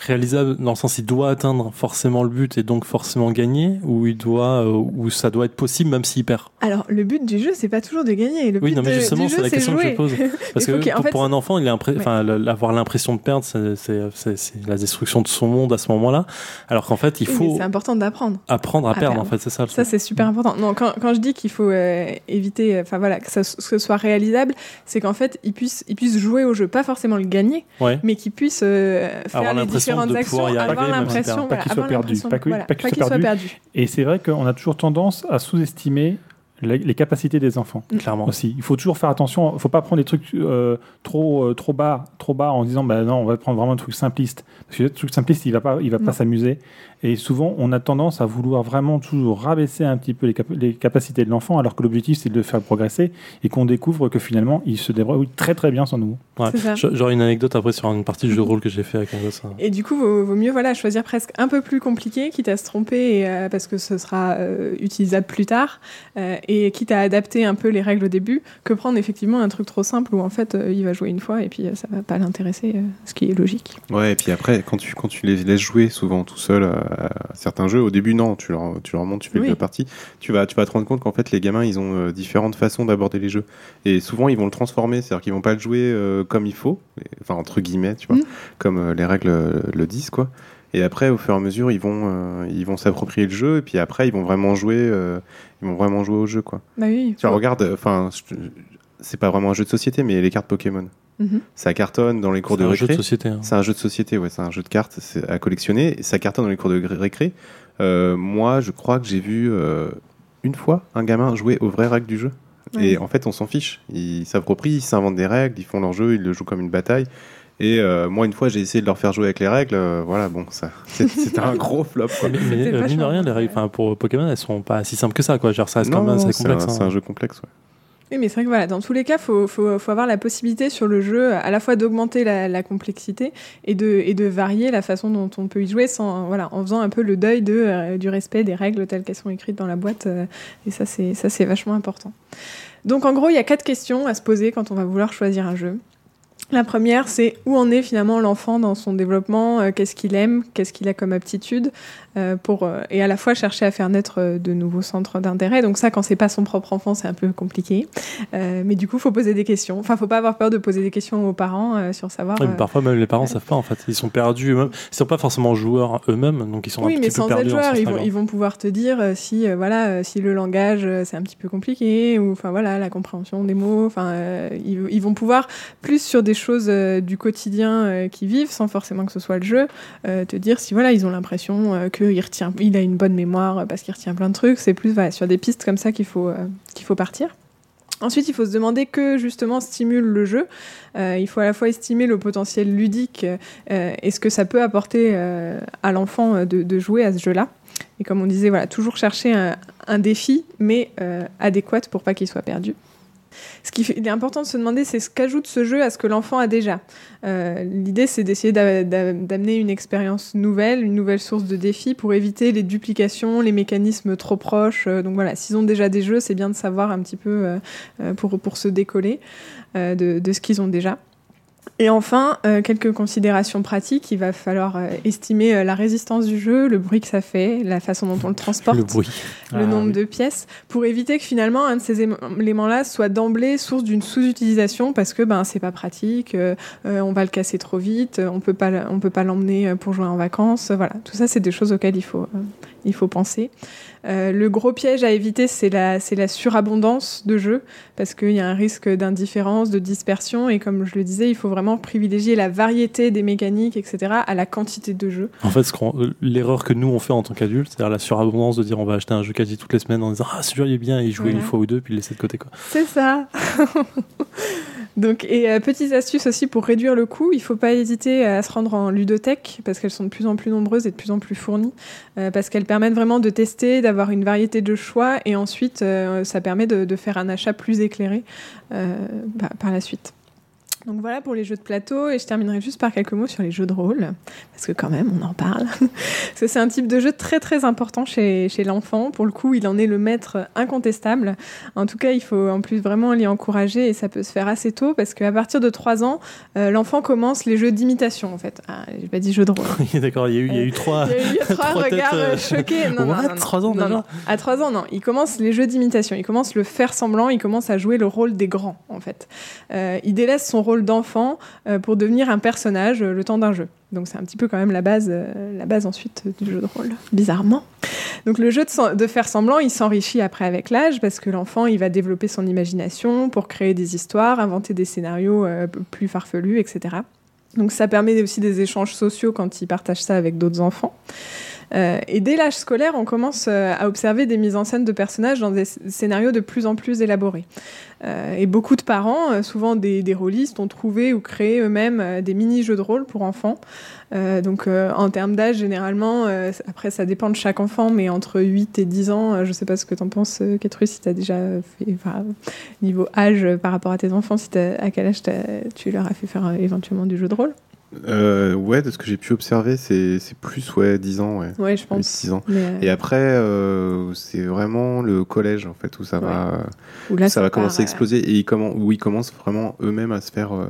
réalisable, dans le sens il doit atteindre forcément le but et donc forcément gagner, ou il doit, euh, ou ça doit être possible même s'il perd? Alors le but du jeu, c'est pas toujours de gagner. Le Oui, but non mais justement c'est la question que je pose, parce que pour, fait, pour un enfant, il impré- Ouais. avoir l'impression de perdre, c'est- la destruction de son monde à ce moment-là, alors qu'en fait il Oui, faut c'est important d'apprendre. apprendre à, à perdre, perdre. en fait, c'est ça. Ça, c'est super important. Non, quand, quand je dis qu'il faut euh, éviter, enfin voilà, que ça que ce soit réalisable, c'est qu'en fait, il puisse, il puisse jouer au jeu, pas forcément le gagner, Ouais. mais qu'il puisse euh, faire Avoir l'impression différentes de actions, y arriver, l'impression. Pas qu'il soit perdu, pas que- voilà, pas qu'il soit perdu. perdu. Et c'est vrai qu'on a toujours tendance à sous-estimer les, les capacités des enfants. clairement. aussi. Il faut toujours faire attention. Il faut pas prendre des trucs euh, trop euh, trop bas, trop bas en disant bah non, on va prendre vraiment un truc simpliste. Parce que le truc simpliste, il va pas, il va Non. pas s'amuser. Et souvent, on a tendance à vouloir vraiment toujours rabaisser un petit peu les, cap- les capacités de l'enfant, alors que l'objectif c'est de le faire progresser et qu'on découvre que finalement, il se débrouille très très bien sans nous. Ouais. J'aurais une anecdote après sur une partie du jeu de rôle que j'ai fait avec un gosse. hein. Et du coup, vaut, vaut mieux voilà, choisir presque un peu plus compliqué, quitte à se tromper, et, euh, parce que ce sera euh, utilisable plus tard, euh, et quitte à adapter un peu les règles au début, que prendre effectivement un truc trop simple où en fait euh, il va jouer une fois et puis euh, ça va pas l'intéresser, euh, ce qui est logique. Ouais, et puis après, quand tu, quand tu les laisses jouer souvent tout seul à, certains jeux, au début, non, tu leur, tu leur montres, tu fais Oui. la partie, tu vas, tu vas te rendre compte qu'en fait, les gamins, ils ont euh, différentes façons d'aborder les jeux. Et souvent, ils vont le transformer, c'est-à-dire qu'ils vont pas le jouer euh, comme il faut, enfin, entre guillemets, tu vois, Mm. comme euh, les règles le disent, quoi. Et après, au fur et à mesure, ils vont, euh, ils vont s'approprier le jeu, et puis après, ils vont vraiment jouer, euh, ils vont vraiment jouer au jeu, quoi. Bah oui. Tu vois, regarde, enfin, c'est pas vraiment un jeu de société, mais les cartes Pokémon. Mhm. Ça cartonne dans les cours C'est de un jeu de récré. société. hein. C'est un jeu de société, ouais, c'est un jeu de cartes c'est à collectionner. Ça cartonne dans les cours de récré. Euh, moi, je crois que j'ai vu euh, une fois un gamin jouer aux vraies règles du jeu. Ouais. Et en fait, on s'en fiche. Ils s'approprient, ils s'inventent des règles, ils font leur jeu, ils le jouent comme une bataille. Et euh, moi, une fois, j'ai essayé de leur faire jouer avec les règles. euh, voilà, bon, ça, c'est- c'était un gros flop. Quoi. Mais, mais, euh, mine de rien, les règles, pour Pokémon, elles sont pas si simples que ça, quoi. Genre, ça reste quand même assez c'est complexe. un, hein. c'est un jeu complexe. Ouais. Oui, mais c'est vrai que voilà, dans tous les cas, il faut, faut, faut avoir la possibilité sur le jeu à la fois d'augmenter la, la complexité et de, et de varier la façon dont on peut y jouer sans, voilà, en faisant un peu le deuil de, euh, du respect des règles telles qu'elles sont écrites dans la boîte. euh, et ça, c'est vachement important. Donc, en gros, il y a quatre questions à se poser quand on va vouloir choisir un jeu. La première, c'est où en est finalement l'enfant dans son développement, euh, qu'est-ce qu'il aime, qu'est-ce qu'il a comme aptitude, pour, euh, et à la fois chercher à faire naître euh, de nouveaux centres d'intérêt. Donc ça, quand c'est pas son propre enfant, c'est un peu compliqué. Euh, mais du coup, faut poser des questions. Enfin, faut pas avoir peur de poser des questions aux parents euh, sur savoir. Oui, mais euh, parfois même les parents savent pas en fait. Ils sont perdus eux-mêmes. Ils sont pas forcément joueurs eux-mêmes, donc ils sont oui, un mais petit peu sans être perdus. en joueurs, ils vont, ils vont pouvoir te dire euh, si, euh, voilà, euh, si le langage euh, c'est un petit peu compliqué ou enfin voilà la compréhension des mots. Enfin, euh, ils, ils vont pouvoir plus sur des choses euh, du quotidien euh, qu'ils vivent, sans forcément que ce soit le jeu, euh, te dire si voilà ils ont l'impression euh, retient, il a une bonne mémoire euh, parce qu'il retient plein de trucs. C'est plus sur des pistes comme ça qu'il faut euh, qu'il faut partir. Ensuite, il faut se demander que justement stimule le jeu. Euh, il faut à la fois estimer le potentiel ludique et ce que ça peut apporter à l'enfant de, jouer à ce jeu-là. Et comme on disait, voilà, toujours chercher un, un défi, mais adéquat pour pas qu'il soit perdu. Ce qui est important de se demander, c'est ce qu'ajoute ce jeu à ce que l'enfant a déjà. Euh, L'idée, c'est d'essayer d'a- d'a- d'amener une expérience nouvelle, une nouvelle source de défi pour éviter les duplications, les mécanismes trop proches. Euh, donc voilà, s'ils ont déjà des jeux, c'est bien de savoir un petit peu euh, pour, se décoller de, de ce qu'ils ont déjà. Et enfin, euh, quelques considérations pratiques. Il va falloir euh, estimer euh, la résistance du jeu, le bruit que ça fait, la façon dont on le transporte Le bruit. le Ah, nombre oui. de pièces pour éviter que finalement un de ces éléments-là soit d'emblée source d'une sous-utilisation parce que ben c'est pas pratique, on va le casser trop vite, on peut pas on peut pas l'emmener pour jouer en vacances, voilà tout ça c'est des choses auxquelles il faut euh, il faut penser. Euh, le gros piège à éviter c'est la surabondance de jeux parce qu'il y a un risque d'indifférence, de dispersion et comme je le disais il faut vraiment privilégier la variété des mécaniques etc à la quantité de jeux. En fait, l'erreur que nous on fait en tant qu'adultes, c'est-à-dire la surabondance de dire on va acheter un jeu quasi toutes les semaines en disant ah ce jeu il est bien et y jouer une fois ou deux puis le laisser de côté quoi. C'est ça. Donc, et euh, petites astuces aussi pour réduire le coût, il faut pas hésiter à se rendre en ludothèque parce qu'elles sont de plus en plus nombreuses et de plus en plus fournies, euh, parce qu'elles permettent vraiment de tester, d'avoir une variété de choix et ensuite euh, ça permet de, faire un achat plus éclairé euh, par la suite. Donc voilà pour les jeux de plateau et je terminerai juste par quelques mots sur les jeux de rôle parce que quand même on en parle. parce que c'est un type de jeu très très important chez, chez l'enfant. Pour le coup, il en est le maître incontestable. En tout cas, il faut en plus vraiment l'y encourager et ça peut se faire assez tôt parce qu'à partir de 3 ans, euh, l'enfant commence les jeux d'imitation en fait. Ah, j'ai pas dit jeux de rôle. D'accord, il y a eu, il y a eu trois, Il y a eu trois trois têtes, regards euh, euh, choqués. Non, What? non, non. 3 ans Non, déjà non. À 3 ans, non. Il commence les jeux d'imitation. Il commence le faire semblant. Il commence à jouer le rôle des grands, en fait. Euh, il délaisse son rôle d'enfant euh, pour devenir un personnage euh, le temps d'un jeu. Donc c'est un petit peu quand même la base, euh, la base ensuite du jeu de rôle, bizarrement. Donc le jeu de, de faire semblant, il s'enrichit après avec l'âge parce que l'enfant, il va développer son imagination pour créer des histoires, inventer des scénarios plus farfelus, etc. Donc ça permet aussi des échanges sociaux quand il partage ça avec d'autres enfants. Euh, et dès l'âge scolaire, on commence euh, à observer des mises en scène de personnages dans des sc- scénarios de plus en plus élaborés. Euh, et beaucoup de parents, souvent des, des rôlistes, ont trouvé ou créé eux-mêmes des mini-jeux de rôle pour enfants. Donc en termes d'âge, généralement, après ça dépend de chaque enfant, mais entre 8 et 10 ans, je sais pas ce que t'en penses, Ketrus, si t'as déjà fait, enfin, niveau âge par rapport à tes enfants, si à quel âge tu leur as fait faire éventuellement du jeu de rôle Euh, ouais, de ce que j'ai pu observer, c'est c'est plus ouais 10 ans, ouais. Ouais, je pense. 6 ans. Mais, euh, Et après, euh, c'est vraiment le collège en fait où ça va, où là, ça va commencer à euh, exploser et ils où ils commencent vraiment eux-mêmes à se faire, euh,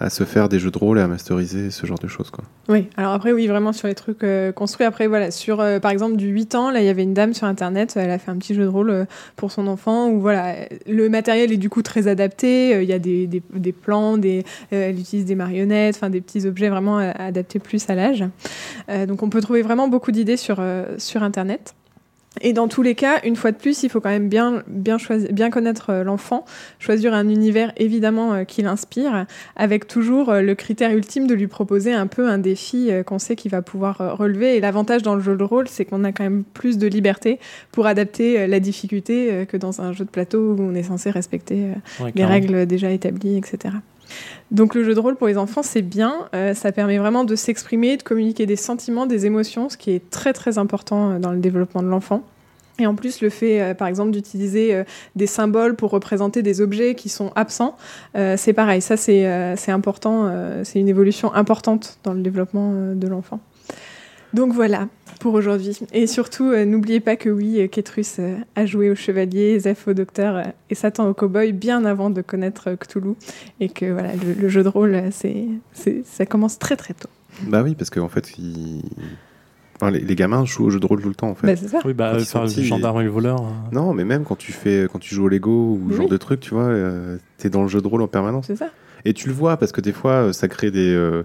à se faire des jeux de rôle et à masteriser ce genre de choses quoi. Oui, alors après, oui, vraiment sur les trucs euh, construits. Après, voilà, sur euh, par exemple du 8 ans, là, il y avait une dame sur internet, elle a fait un petit jeu de rôle euh, pour son enfant où voilà, le matériel est du coup très adapté. Il y a des, des, des plans, des, elle utilise des marionnettes, enfin des petits objets vraiment adaptés plus à l'âge. Donc on peut trouver vraiment beaucoup d'idées sur, sur internet. Et dans tous les cas, une fois de plus, il faut quand même bien, bien, choisir, bien connaître euh, l'enfant, choisir un univers évidemment euh, qui l'inspire, avec toujours euh, le critère ultime de lui proposer un peu un défi qu'on sait qu'il va pouvoir relever. Et l'avantage dans le jeu de rôle, c'est qu'on a quand même plus de liberté pour adapter la difficulté que dans un jeu de plateau où on est censé respecter Ouais, les règles déjà établies, etc. Donc le jeu de rôle pour les enfants, c'est bien. Euh, ça permet vraiment de s'exprimer, de communiquer des sentiments, des émotions, ce qui est très très important euh, dans le développement de l'enfant. Et en plus, le fait, euh, par exemple, d'utiliser des symboles pour représenter des objets qui sont absents, c'est pareil. Ça, c'est important. c'est une évolution importante dans le développement de l'enfant. Donc voilà pour aujourd'hui. Et surtout, euh, n'oubliez pas que oui, euh, Ketrus euh, a joué au chevalier, Zeph au docteur euh, et Satan au cowboy bien avant de connaître euh, Cthulhu. Et que voilà, le, le jeu de rôle, euh, c'est, c'est, ça commence très très tôt. Bah oui, parce qu'en fait, ils- enfin, les, les gamins jouent au jeu de rôle tout le temps en fait. Bah, c'est ça. Oui, bah, le gendarme et le voleur. euh, Non, mais même quand tu fais, quand tu joues au Lego ou Oui. ce genre de truc, tu vois, euh, t'es dans le jeu de rôle en permanence. C'est ça. Et tu le vois parce que des fois, ça crée des, euh,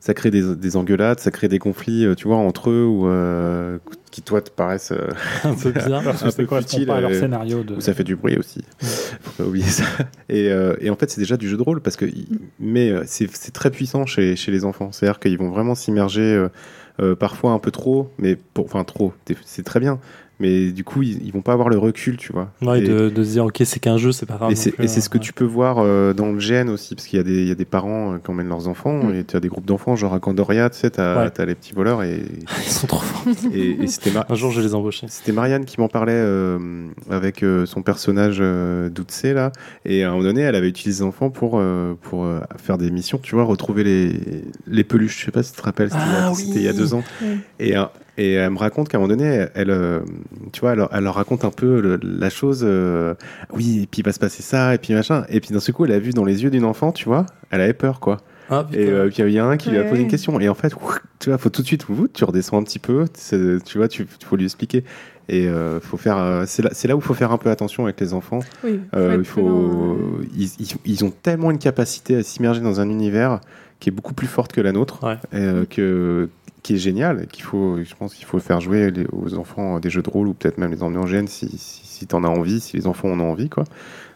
ça crée des, des engueulades, ça crée des conflits, euh, tu vois, entre eux ou euh, qui toi te paraissent euh, un peu bizarre. Parce que Un ça peu correspond futile, pas à leur scénario de. où ça fait du bruit aussi. Faut pas oublier ça. Et, euh, et en fait, c'est déjà du jeu de rôle parce que, mais c'est très puissant chez, chez les enfants. C'est-à-dire qu'ils vont vraiment s'immerger parfois un peu trop, mais pour, enfin trop, c'est très bien. Mais du coup, ils, ils vont pas avoir le recul, tu vois. Ouais, Et- de, de se dire, ok, c'est qu'un jeu, c'est pas grave. et non c'est et ce que hein. tu peux voir euh, dans le GN aussi, parce qu'il y, a des- il y a des parents euh, qui emmènent leurs enfants, Mm. et tu as des groupes d'enfants, genre à Candoria, tu sais, t'as Ouais. les petits voleurs, et, Ils sont trop forts. et, et c'était Mar- Un jour, je les embaucher. c'était Marianne qui m'en parlait euh, avec euh, son personnage euh, d'Utse, là, et à un moment donné, elle avait utilisé les enfants pour, euh, pour euh, faire des missions, tu vois, retrouver les, les peluches, je sais pas si tu te rappelles, c'était il y a- Ah c'était il y a oui. deux ans. Oui. Et, euh, et elle me raconte qu'à un moment donné, elle, euh, tu vois, elle, elle leur raconte un peu le- la chose. euh, oui, et puis il va se passer ça, et puis machin. Et puis d'un seul coup, elle a vu dans les yeux d'une enfant, tu vois, elle avait peur, quoi. Ah. Et euh, puis il y a un qui lui a Ouais, posé une question. Et en fait, tu vois, faut tout de suite, vous, tu redescends un petit peu. Tu vois, tu faut lui expliquer. Et euh, faut faire. euh, c'est là, c'est là où il faut faire un peu attention avec les enfants. Oui. Euh, faut, euh. ils, ils- ils ont tellement une capacité à s'immerger dans un univers qui est beaucoup plus forte que la nôtre, Ouais. et, euh, que, qui est génial, et qu'il faut, je pense qu'il faut faire jouer les- aux enfants des jeux de rôle ou peut-être même les emmener en gêne si, si, si t'en as envie, si les enfants en ont envie, quoi.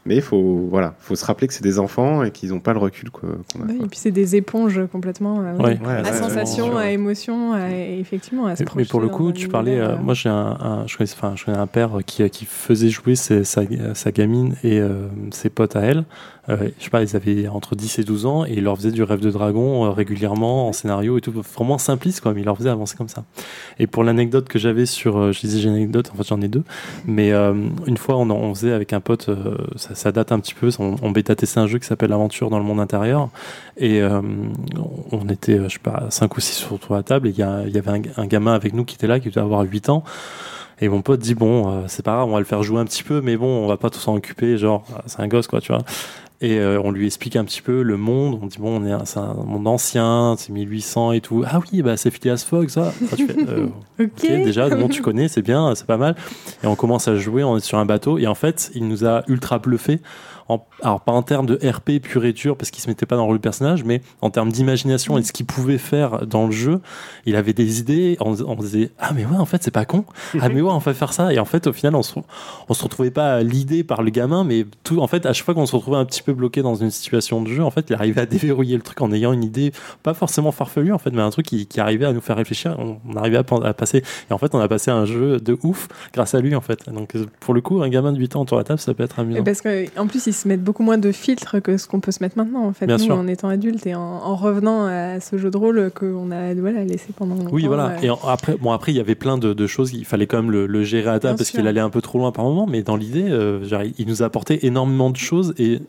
Mais il faut, voilà, faut se rappeler que c'est des enfants et qu'ils n'ont pas le recul quoi, qu'on a. Oui, quoi. et puis c'est des éponges complètement euh, oui. Ouais. Ouais, à ouais, sensation, à ouais. émotion, à- et effectivement à se Mais- pour le coup, tu parlais. euh, euh, moi, j'ai un, un- je, connais, enfin, je connais un père qui, qui faisait jouer ses- sa, sa gamine et euh, ses potes à elle. Euh, je sais pas, ils avaient entre 10 et 12 ans et il leur faisait du rêve de dragon euh, régulièrement en scénario et tout. Vraiment simpliste, quoi. Mais il leur faisait avancer comme ça. Et pour l'anecdote que j'avais sur, euh, je disais j'ai une anecdote, en fait j'en ai deux, mais une fois on, faisait avec un pote, ça, date un petit peu, on, on bêta testé un jeu qui s'appelle Aventure dans le monde intérieur, et on était, je sais pas, 5 ou 6 autour de la table, et il y, y avait un, gamin avec nous qui était là, qui devait avoir 8 ans, et mon pote dit bon, c'est pas grave, on va le faire jouer un petit peu, mais bon, on va pas tout s'en occuper, genre c'est un gosse quoi, tu vois. Et euh, on lui explique un petit peu le monde. On dit bon, on est un- c'est un monde ancien, c'est 1800 et tout. Ah oui, bah c'est Phileas Fogg ça. Enfin, tu fais, euh, ok, déjà, bon, tu connais, c'est bien, c'est pas mal. Et on commence à jouer, on est sur un bateau. Et en fait, il nous a ultra bluffé. Alors, pas en termes de RP pur et dur, parce qu'il se mettait pas dans le rôle du personnage, mais en termes d'imagination et de ce qu'il pouvait faire dans le jeu. Il avait des idées, on, on disait, ah, mais ouais, en fait, c'est pas con. Ah, mais ouais, on va faire ça. Et en fait, au final, on se, on se retrouvait pas l'idée par le gamin, mais tout, en fait, à chaque fois qu'on se retrouvait un petit peu bloqué dans une situation de jeu, en fait, il arrivait à déverrouiller le truc en ayant une idée, pas forcément farfelue, en fait, mais un truc qui, arrivait à nous faire réfléchir. On, arrivait à, passer, et en fait, on a passé un jeu de ouf grâce à lui, en fait. Donc, pour le coup, un gamin de 8 ans autour de la table, ça peut être Et amusant. parce qu'en plus, ils se mettent beaucoup moins de filtres que ce qu'on peut se mettre maintenant, en fait. Bien Nous, sûr. en étant adultes et en, en revenant à ce jeu de rôle qu'on a voilà, laissé pendant longtemps. Oui, voilà. euh, Et en- après, bon, après, il y avait plein de, de choses. Il fallait quand même le, le gérer à table parce qu'il allait un peu trop loin par moment. Mais dans l'idée, euh, il nous a apporté énormément de choses et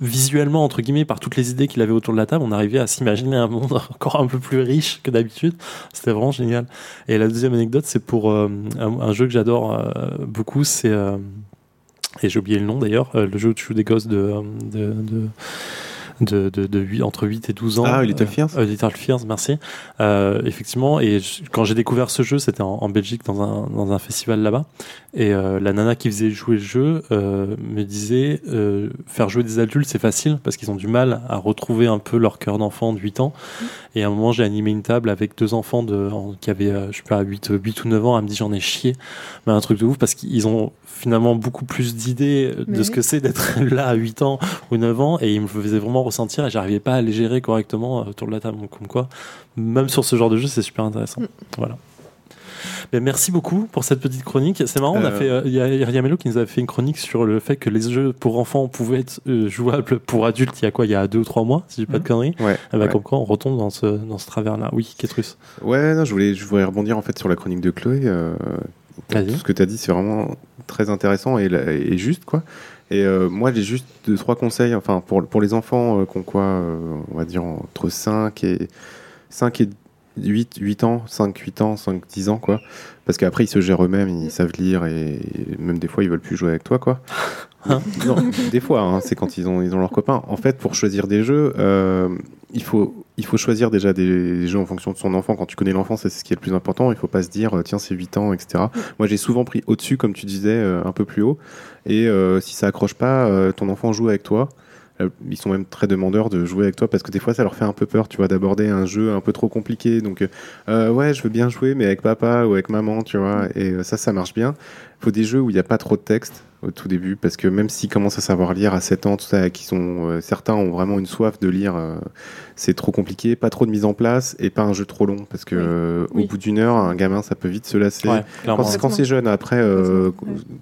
visuellement, entre guillemets, par toutes les idées qu'il avait autour de la table, on arrivait à s'imaginer un monde encore un peu plus riche que d'habitude. C'était vraiment génial. Et la deuxième anecdote, c'est pour euh, un, un jeu que j'adore euh, beaucoup. C'est euh, et j'ai oublié le nom d'ailleurs, euh, le jeu où tu joues des gosses de, euh, de, de, de, de- de huit- entre 8 et 12 ans. Ah, Little Euh, Fears euh, Little Fears, merci. Euh, effectivement, et je- quand j'ai découvert ce jeu, c'était en, en Belgique dans un, dans un festival là-bas. Et euh, la nana qui faisait jouer le jeu euh, me disait euh, faire jouer des adultes, c'est facile parce qu'ils ont du mal à retrouver un peu leur cœur d'enfant de 8 ans. Et à un moment, j'ai animé une table avec deux enfants de, en- qui avaient, euh, je sais pas, 8, 8 ou 9 ans. Elle me dit j'en ai chié. Mais un truc de ouf parce qu'ils ont finalement beaucoup plus d'idées de ce que c'est d'être là à 8 ans ou 9 ans et ils me faisaient vraiment ressentir et j'arrivais pas à les gérer correctement euh, autour de la table. Donc, comme quoi, même sur ce genre de jeu, c'est super intéressant. Mm. Voilà. Merci beaucoup pour cette petite chronique. C'est marrant, on a Euh, fait, euh, il y a Iriamelo qui nous a fait une chronique sur le fait que les jeux pour enfants pouvaient être euh, jouables pour adultes il y a quoi Il y a deux ou trois mois, si je dis pas de conneries. Ouais. Ben, ouais. Comme quoi, on retombe dans ce, dans ce travers-là. Oui, Ketrus. Ouais, non, je voulais, je voulais rebondir en fait sur la chronique de Chloé. tout ce que tu as dit, c'est vraiment très intéressant et, juste, quoi. Et euh, moi, j'ai juste deux, trois conseils, enfin, pour, pour les enfants euh, qui ont quoi, euh, on va dire, entre 5 et, 5 et 8, 8 ans, 5, 8 ans, 5, 10 ans, quoi. Parce qu'après, ils se gèrent eux-mêmes, ils savent lire et même des fois, ils veulent plus jouer avec toi, quoi. Hein non, des fois, hein, c'est quand ils ont, ils ont leurs copains. En fait, pour choisir des jeux, euh, il, faut, il faut choisir déjà des, jeux en fonction de son enfant. Quand tu connais l'enfant, c'est ce qui est le plus important. Il faut pas se dire, euh, tiens, c'est 8 ans, etc. Moi, j'ai souvent pris au-dessus, comme tu disais, euh, un peu plus haut. Et euh, si ça accroche pas, ton enfant joue avec toi. Euh, Ils sont même très demandeurs de jouer avec toi parce que des fois ça leur fait un peu peur, tu vois, d'aborder un jeu un peu trop compliqué. Donc, euh, euh, ouais, je veux bien jouer, mais avec papa ou avec maman, tu vois. Et ça, ça marche bien. Il faut des jeux où il n'y a pas trop de texte au tout début parce que même s'ils commencent à savoir lire à 7 ans, tout ça, qui sont euh, certains ont vraiment une soif de lire, euh, c'est trop compliqué, pas trop de mise en place et pas un jeu trop long parce que Oui. euh, Oui. au bout d'une heure, un gamin ça peut vite se lasser. Ouais. Quand, c'est- quand c'est jeune, après, ouais.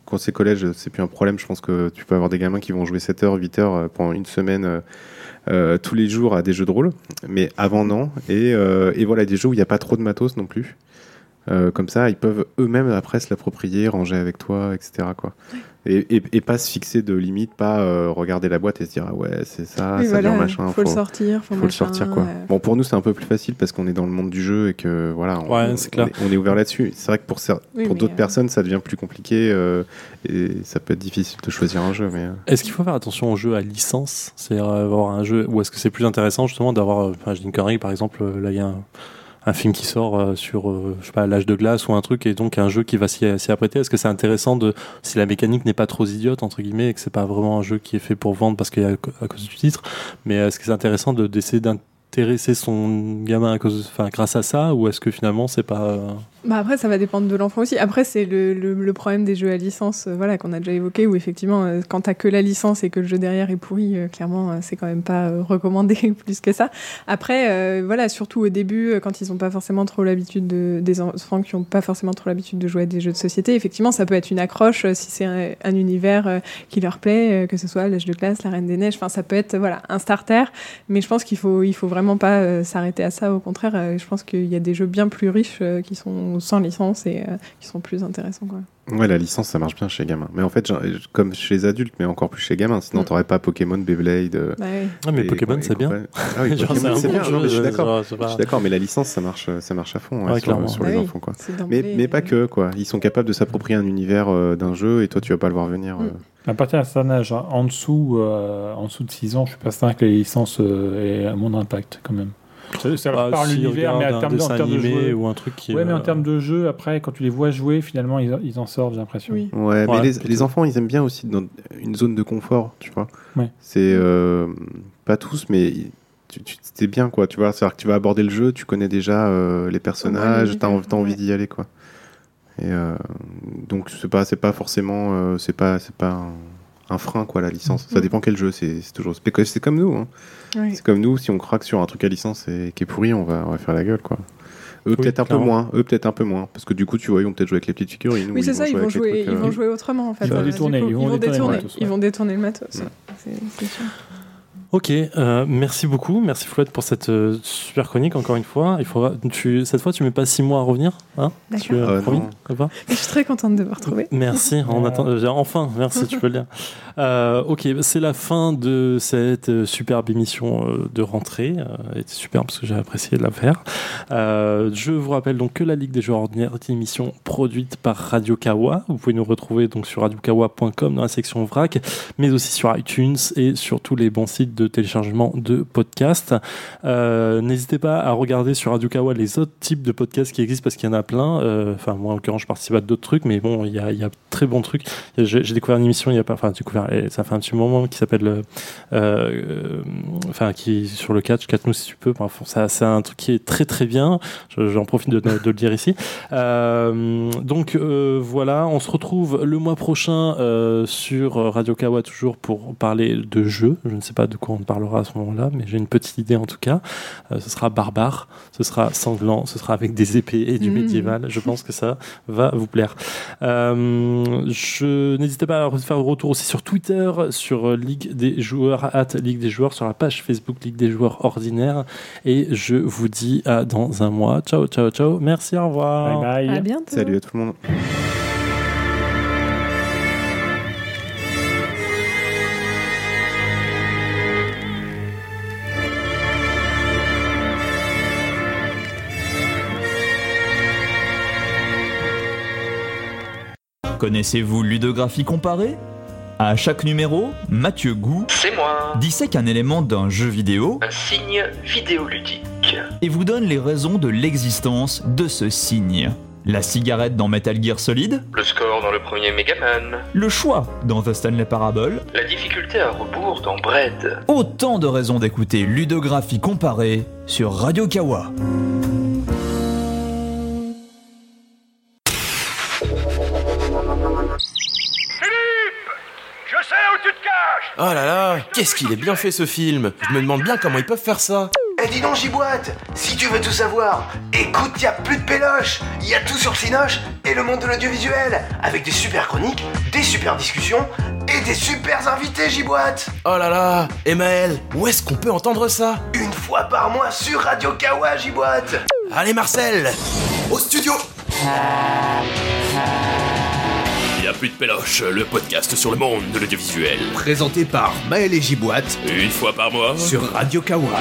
quand c'est collège, c'est plus un problème. Je pense que tu peux avoir des gamins qui vont jouer 7 heures, 8 heures pendant une semaine euh, tous les jours à des jeux de rôle. Mais avant, non. Et, euh, et voilà, des jeux où il n'y a pas trop de matos non plus. Euh, comme ça, ils peuvent eux-mêmes après se l'approprier, ranger avec toi, etc. Quoi. Et, et, et pas se fixer de limite, pas euh, regarder la boîte et se dire ah ouais c'est ça, oui, ça voilà, dure machin. faut, le sortir, faut, faut le sortir quoi. euh, Bon pour nous c'est un peu plus facile parce qu'on est dans le monde du jeu et que voilà on, Ouais, c'est clair. on est, on est ouvert là-dessus. C'est vrai que pour, Oui, d'autres euh, personnes ça devient plus compliqué euh, et ça peut être difficile de choisir un jeu mais Est-ce qu'il faut faire attention aux jeux à licence? C'est-à-dire avoir un jeu, ou est-ce que c'est plus intéressant justement d'avoir, enfin, je dis une connerie, par exemple, là il y a un, un film qui sort euh, sur, euh, je sais pas, l'âge de glace ou un truc, et donc un jeu qui va s'y apprêter. Est-ce que c'est intéressant de, si la mécanique n'est pas trop idiote, entre guillemets, et que c'est pas vraiment un jeu qui est fait pour vendre parce qu'il y a à cause du titre, mais est-ce que c'est intéressant de- d'essayer d'intéresser son gamin à cause, enfin, grâce à ça, ou est-ce que finalement c'est pas. Bah après, ça va dépendre de l'enfant aussi. Après, c'est le, le, le problème des jeux à licence, euh, voilà, qu'on a déjà évoqué, où effectivement, euh, quand t'as que la licence et que le jeu derrière est pourri, euh, clairement, euh, c'est quand même pas recommandé plus que ça. Après, voilà, surtout au début, quand ils ont pas forcément trop l'habitude de, des enfants qui ont pas forcément trop l'habitude de jouer à des jeux de société, effectivement, ça peut être une accroche si c'est un, un univers qui leur plaît, que ce soit l'âge de classe, la Reine des Neiges. Enfin, ça peut être, voilà, un starter. Mais je pense qu'il faut, il faut vraiment pas s'arrêter à ça. Au contraire, je pense qu'il y a des jeux bien plus riches qui sont sans licence et euh, qui sont plus intéressants, quoi. Ouais, la licence, ça marche bien chez les gamins. Mais en fait, genre, comme chez les adultes, mais encore plus chez les gamins. Sinon, Mm. t'aurais pas Pokémon, Beyblade. euh, Bah oui. Ah, mais et- Pokémon, c'est bien. Ah oui, Pokémon, c'est bien. jeu, Non, mais je suis euh, d'accord. Je pas- suis d'accord, mais la licence, ça marche, ça marche à fond ouais, Ouais, sur, clairement. sur Bah les oui, enfants, quoi. Mais, mais pas euh, que, quoi. Ils sont capables de s'approprier un univers euh, d'un jeu et toi, tu vas pas le voir venir. Mm. euh. À partir d'un certain âge, hein, en dessous, euh, en dessous de 6 ans, je suis pas certain que les licences euh, aient un mon impact quand même. Ça, ça leur Bah, parle s'ils l'univers, mais en un termes de, en dessin termes de animé jeu. ou un truc qui. Ouais, mais en euh, termes de jeu, après, quand tu les vois jouer, finalement, ils, ils en sortent, j'ai l'impression. Oui. Ouais, Ouais, mais les, les enfants, ils aiment bien aussi dans une zone de confort, tu vois. Ouais. C'est euh, pas tous, mais tu, tu, c'est bien, quoi. Tu vois, c'est-à-dire que tu vas aborder le jeu, tu connais déjà euh, les personnages, t'as, l'univers, t'as envie ouais. d'y aller, quoi. Et euh, donc c'est pas, c'est pas forcément, euh, c'est pas, c'est pas un, un frein, quoi, la licence. Ça Mhm. dépend quel jeu. C'est, c'est toujours, c'est c'est comme nous. Hein. Oui. C'est comme nous. Si on craque sur un truc à licence et qui est pourri, on va, on va faire la gueule, quoi. Eux peut-être un peu moins, eux peut-être un peu moins, parce que du coup tu vois ils vont peut-être jouer avec les petites figurines. ou Oui, c'est ça, ils vont, jouer, trucs, ils euh, vont jouer autrement en fait. Ils vont Euh, détourner, ils vont détourner le matos, c'est sûr. Ok, euh, merci beaucoup, merci Flouette pour cette euh, super chronique encore une fois. Il faudra, tu, cette fois, tu mets pas six mois à revenir, hein D'accord. Tu Euh, promis pas Je suis très contente de vous retrouver. Merci, on Euh. attend, euh, enfin, merci, tu peux le dire. Euh, ok, c'est la fin de cette euh, superbe émission euh, de rentrée. Euh, elle était super parce que j'ai apprécié de la faire. Euh, je vous rappelle donc que la Ligue des Joueurs Ordinaires est une émission produite par Radio Kawa. Vous pouvez nous retrouver donc sur radiokawa.com dans la section vrac, mais aussi sur iTunes et sur tous les bons sites de téléchargement de podcasts. Euh, N'hésitez pas à regarder sur Radio Kawa les autres types de podcasts qui existent parce qu'il y en a plein. Euh, Enfin, moi en l'occurrence, je participe à d'autres trucs, mais bon, il y a, très bons trucs. J'ai découvert une émission il y a pas, enfin, découvert, ça fait un petit moment qui s'appelle, euh, enfin, qui sur le catch, catch nous si tu peux. Enfin, c'est un truc qui est très très bien. Je- J'en profite de, de le dire ici. Donc voilà, on se retrouve le mois prochain sur Radio Kawa toujours pour parler de jeux. Je ne sais pas de quoi on parlera à ce moment-là, mais j'ai une petite idée en tout cas. Euh, ce sera barbare, ce sera sanglant, ce sera avec des épées et du Mhm. médiéval. Je pense que ça va vous plaire. Euh, je n'hésitez pas à faire le retour aussi sur Twitter, sur euh, Ligue des joueurs, at Ligue des joueurs, sur la page Facebook Ligue des joueurs ordinaire. Et je vous dis à dans un mois. Ciao, ciao, ciao. Merci, au revoir. Bye bye. À bientôt. Salut à tout le monde. Connaissez-vous Ludographie comparée? À chaque numéro, Mathieu Gou C'est moi. dissèque un élément d'un jeu vidéo Un signe vidéoludique. et vous donne les raisons de l'existence de ce signe. La cigarette dans Metal Gear Solid, Le score dans le premier Megaman. le choix dans The Stanley Parable, La difficulté à rebours dans Bread. autant de raisons d'écouter Ludographie comparée sur Radio Kawa. Oh là là, qu'est-ce qu'il est bien fait ce film. Je me demande bien comment ils peuvent faire ça. Eh dis donc Giboite, si tu veux tout savoir, écoute, y a plus de péloche, y a tout sur Cinoche et le monde de l'audiovisuel, avec des super chroniques, des super discussions et des super invités Giboite. Oh là là, et Maël, où est-ce qu'on peut entendre ça? Une fois par mois sur Radio Kawa Giboite. Allez Marcel, au studio A plus de péloche, le podcast sur le monde de l'audiovisuel. Présenté par Maël et Giboite Une fois par mois. sur Radio Kawa.